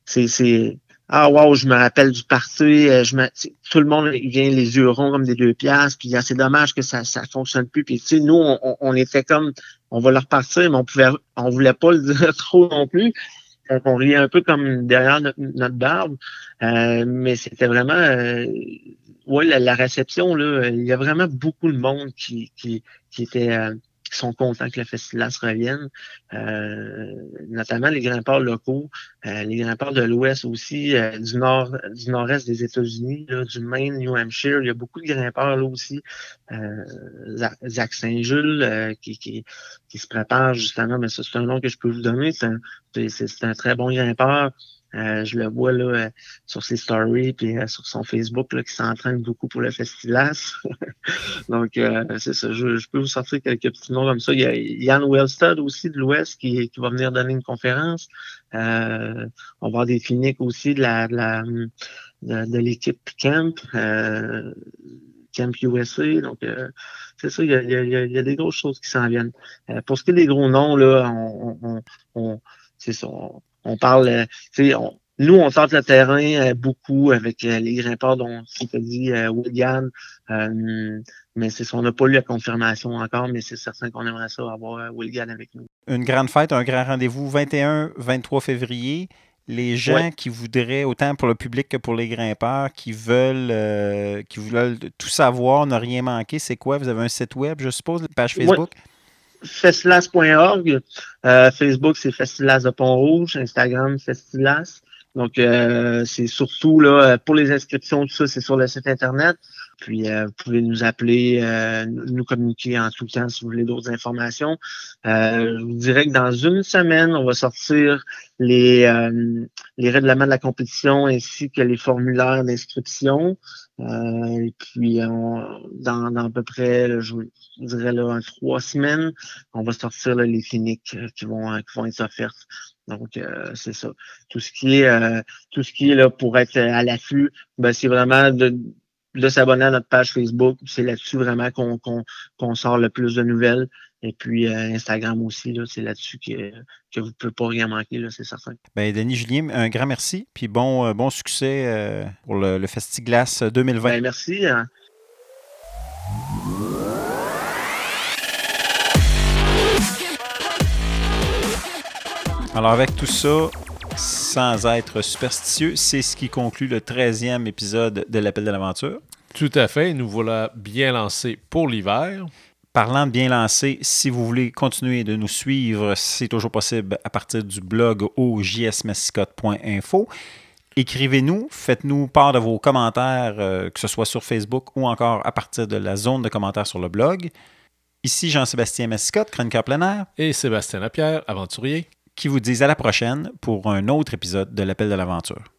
c'est, c'est, ah wow, je me rappelle du party, euh, je me, tout le monde il vient les yeux ronds comme des deux piastres, puis ah, c'est dommage que ça ça fonctionne plus. Puis tu sais, nous on, on- était comme, on va leur repartir, mais on pouvait, on voulait pas le dire trop non plus. Donc on riait un peu comme derrière notre, notre barbe, Euh, mais c'était vraiment, euh, ouais, la, la réception là, il y a vraiment beaucoup de monde qui qui qui était euh, qui sont contents que le festival se revienne, euh, notamment les grimpeurs locaux. Euh, les grimpeurs de l'Ouest aussi, euh, du nord, du nord-est des États-Unis, du Maine, New Hampshire, il y a beaucoup de grimpeurs là aussi. Euh, Zach- Saint-Jules euh, qui, qui, qui se prépare justement, mais ça c'est un nom que je peux vous donner. C'est un, c'est un très bon grimpeur. Euh, je le vois là euh, sur ses stories puis euh, sur son Facebook là, qui s'entraîne beaucoup pour le Festilas. Donc c'est ça. Je, peux vous sortir quelques petits noms comme ça. Il y a Yann Wellstad aussi de l'Ouest qui, va venir donner une conférence. On va avoir des cliniques aussi de la de la de, l'équipe Camp, Camp USA. Donc euh, c'est ça, il y a, il y, a, il y a- des grosses choses qui s'en viennent. Pour ce qui est des gros noms, là, on, on, on- c'est ça, on, on parle, euh, tu sais, on- nous, on tente le terrain euh, beaucoup avec euh, les grimpeurs dont tu t'as dit euh, William, mais c'est on n'a pas eu la confirmation encore, mais c'est certain qu'on aimerait ça avoir William avec nous. Une grande fête, un grand rendez-vous 21-23 février. Les gens Ouais. qui voudraient, autant pour le public que pour les grimpeurs, qui veulent, qui veulent tout savoir, ne rien manquer, c'est quoi? Vous avez un site web, je suppose, une page Ouais. Festilas.org, euh, Facebook, c'est Festilas de Pont-Rouge, Instagram, Festilas. Donc, euh, c'est surtout là pour les inscriptions, tout ça, c'est sur le site Internet. Puis, euh, vous pouvez nous appeler, euh, nous communiquer en tout temps si vous voulez d'autres informations. Euh, je vous dirais que dans une semaine, on va sortir les, euh, les règlements de la compétition ainsi que les formulaires d'inscription. Euh, et puis, on- dans, dans à peu près, là, je vous dirais, là, trois semaines, on va sortir là, les cliniques euh, qui vont, euh, qui vont être offertes. Donc, euh, c'est ça. Tout ce qui est euh, tout ce qui est là pour être euh, à l'affût, ben, c'est vraiment de, de s'abonner à notre page Facebook. C'est là-dessus vraiment qu'on sort le plus de nouvelles. Et puis euh, Instagram aussi, là, c'est là-dessus que, que vous ne pouvez pas rien manquer, là, c'est certain. Ben, Denis Julien, un grand merci. Puis bon, euh, bon succès euh, pour le, le Festiglas 2020. Ben, merci. hein. Alors avec tout ça, sans être superstitieux, c'est ce qui conclut le 13e épisode de l'Appel de l'aventure. Tout à fait. Nous voilà bien lancés pour l'hiver. Parlant de bien lancé, si vous voulez continuer de nous suivre, c'est toujours possible à partir du blog au jsmascotte.info. Écrivez-nous, faites-nous part de vos commentaires, euh, que ce soit sur Facebook ou encore à partir de la zone de commentaires sur le blog. Ici Jean-Sébastien Mascotte, chroniqueur plein air, Et Sébastien Lapierre, aventurier. Qui vous disent à la prochaine pour un autre épisode de l'Appel de l'aventure.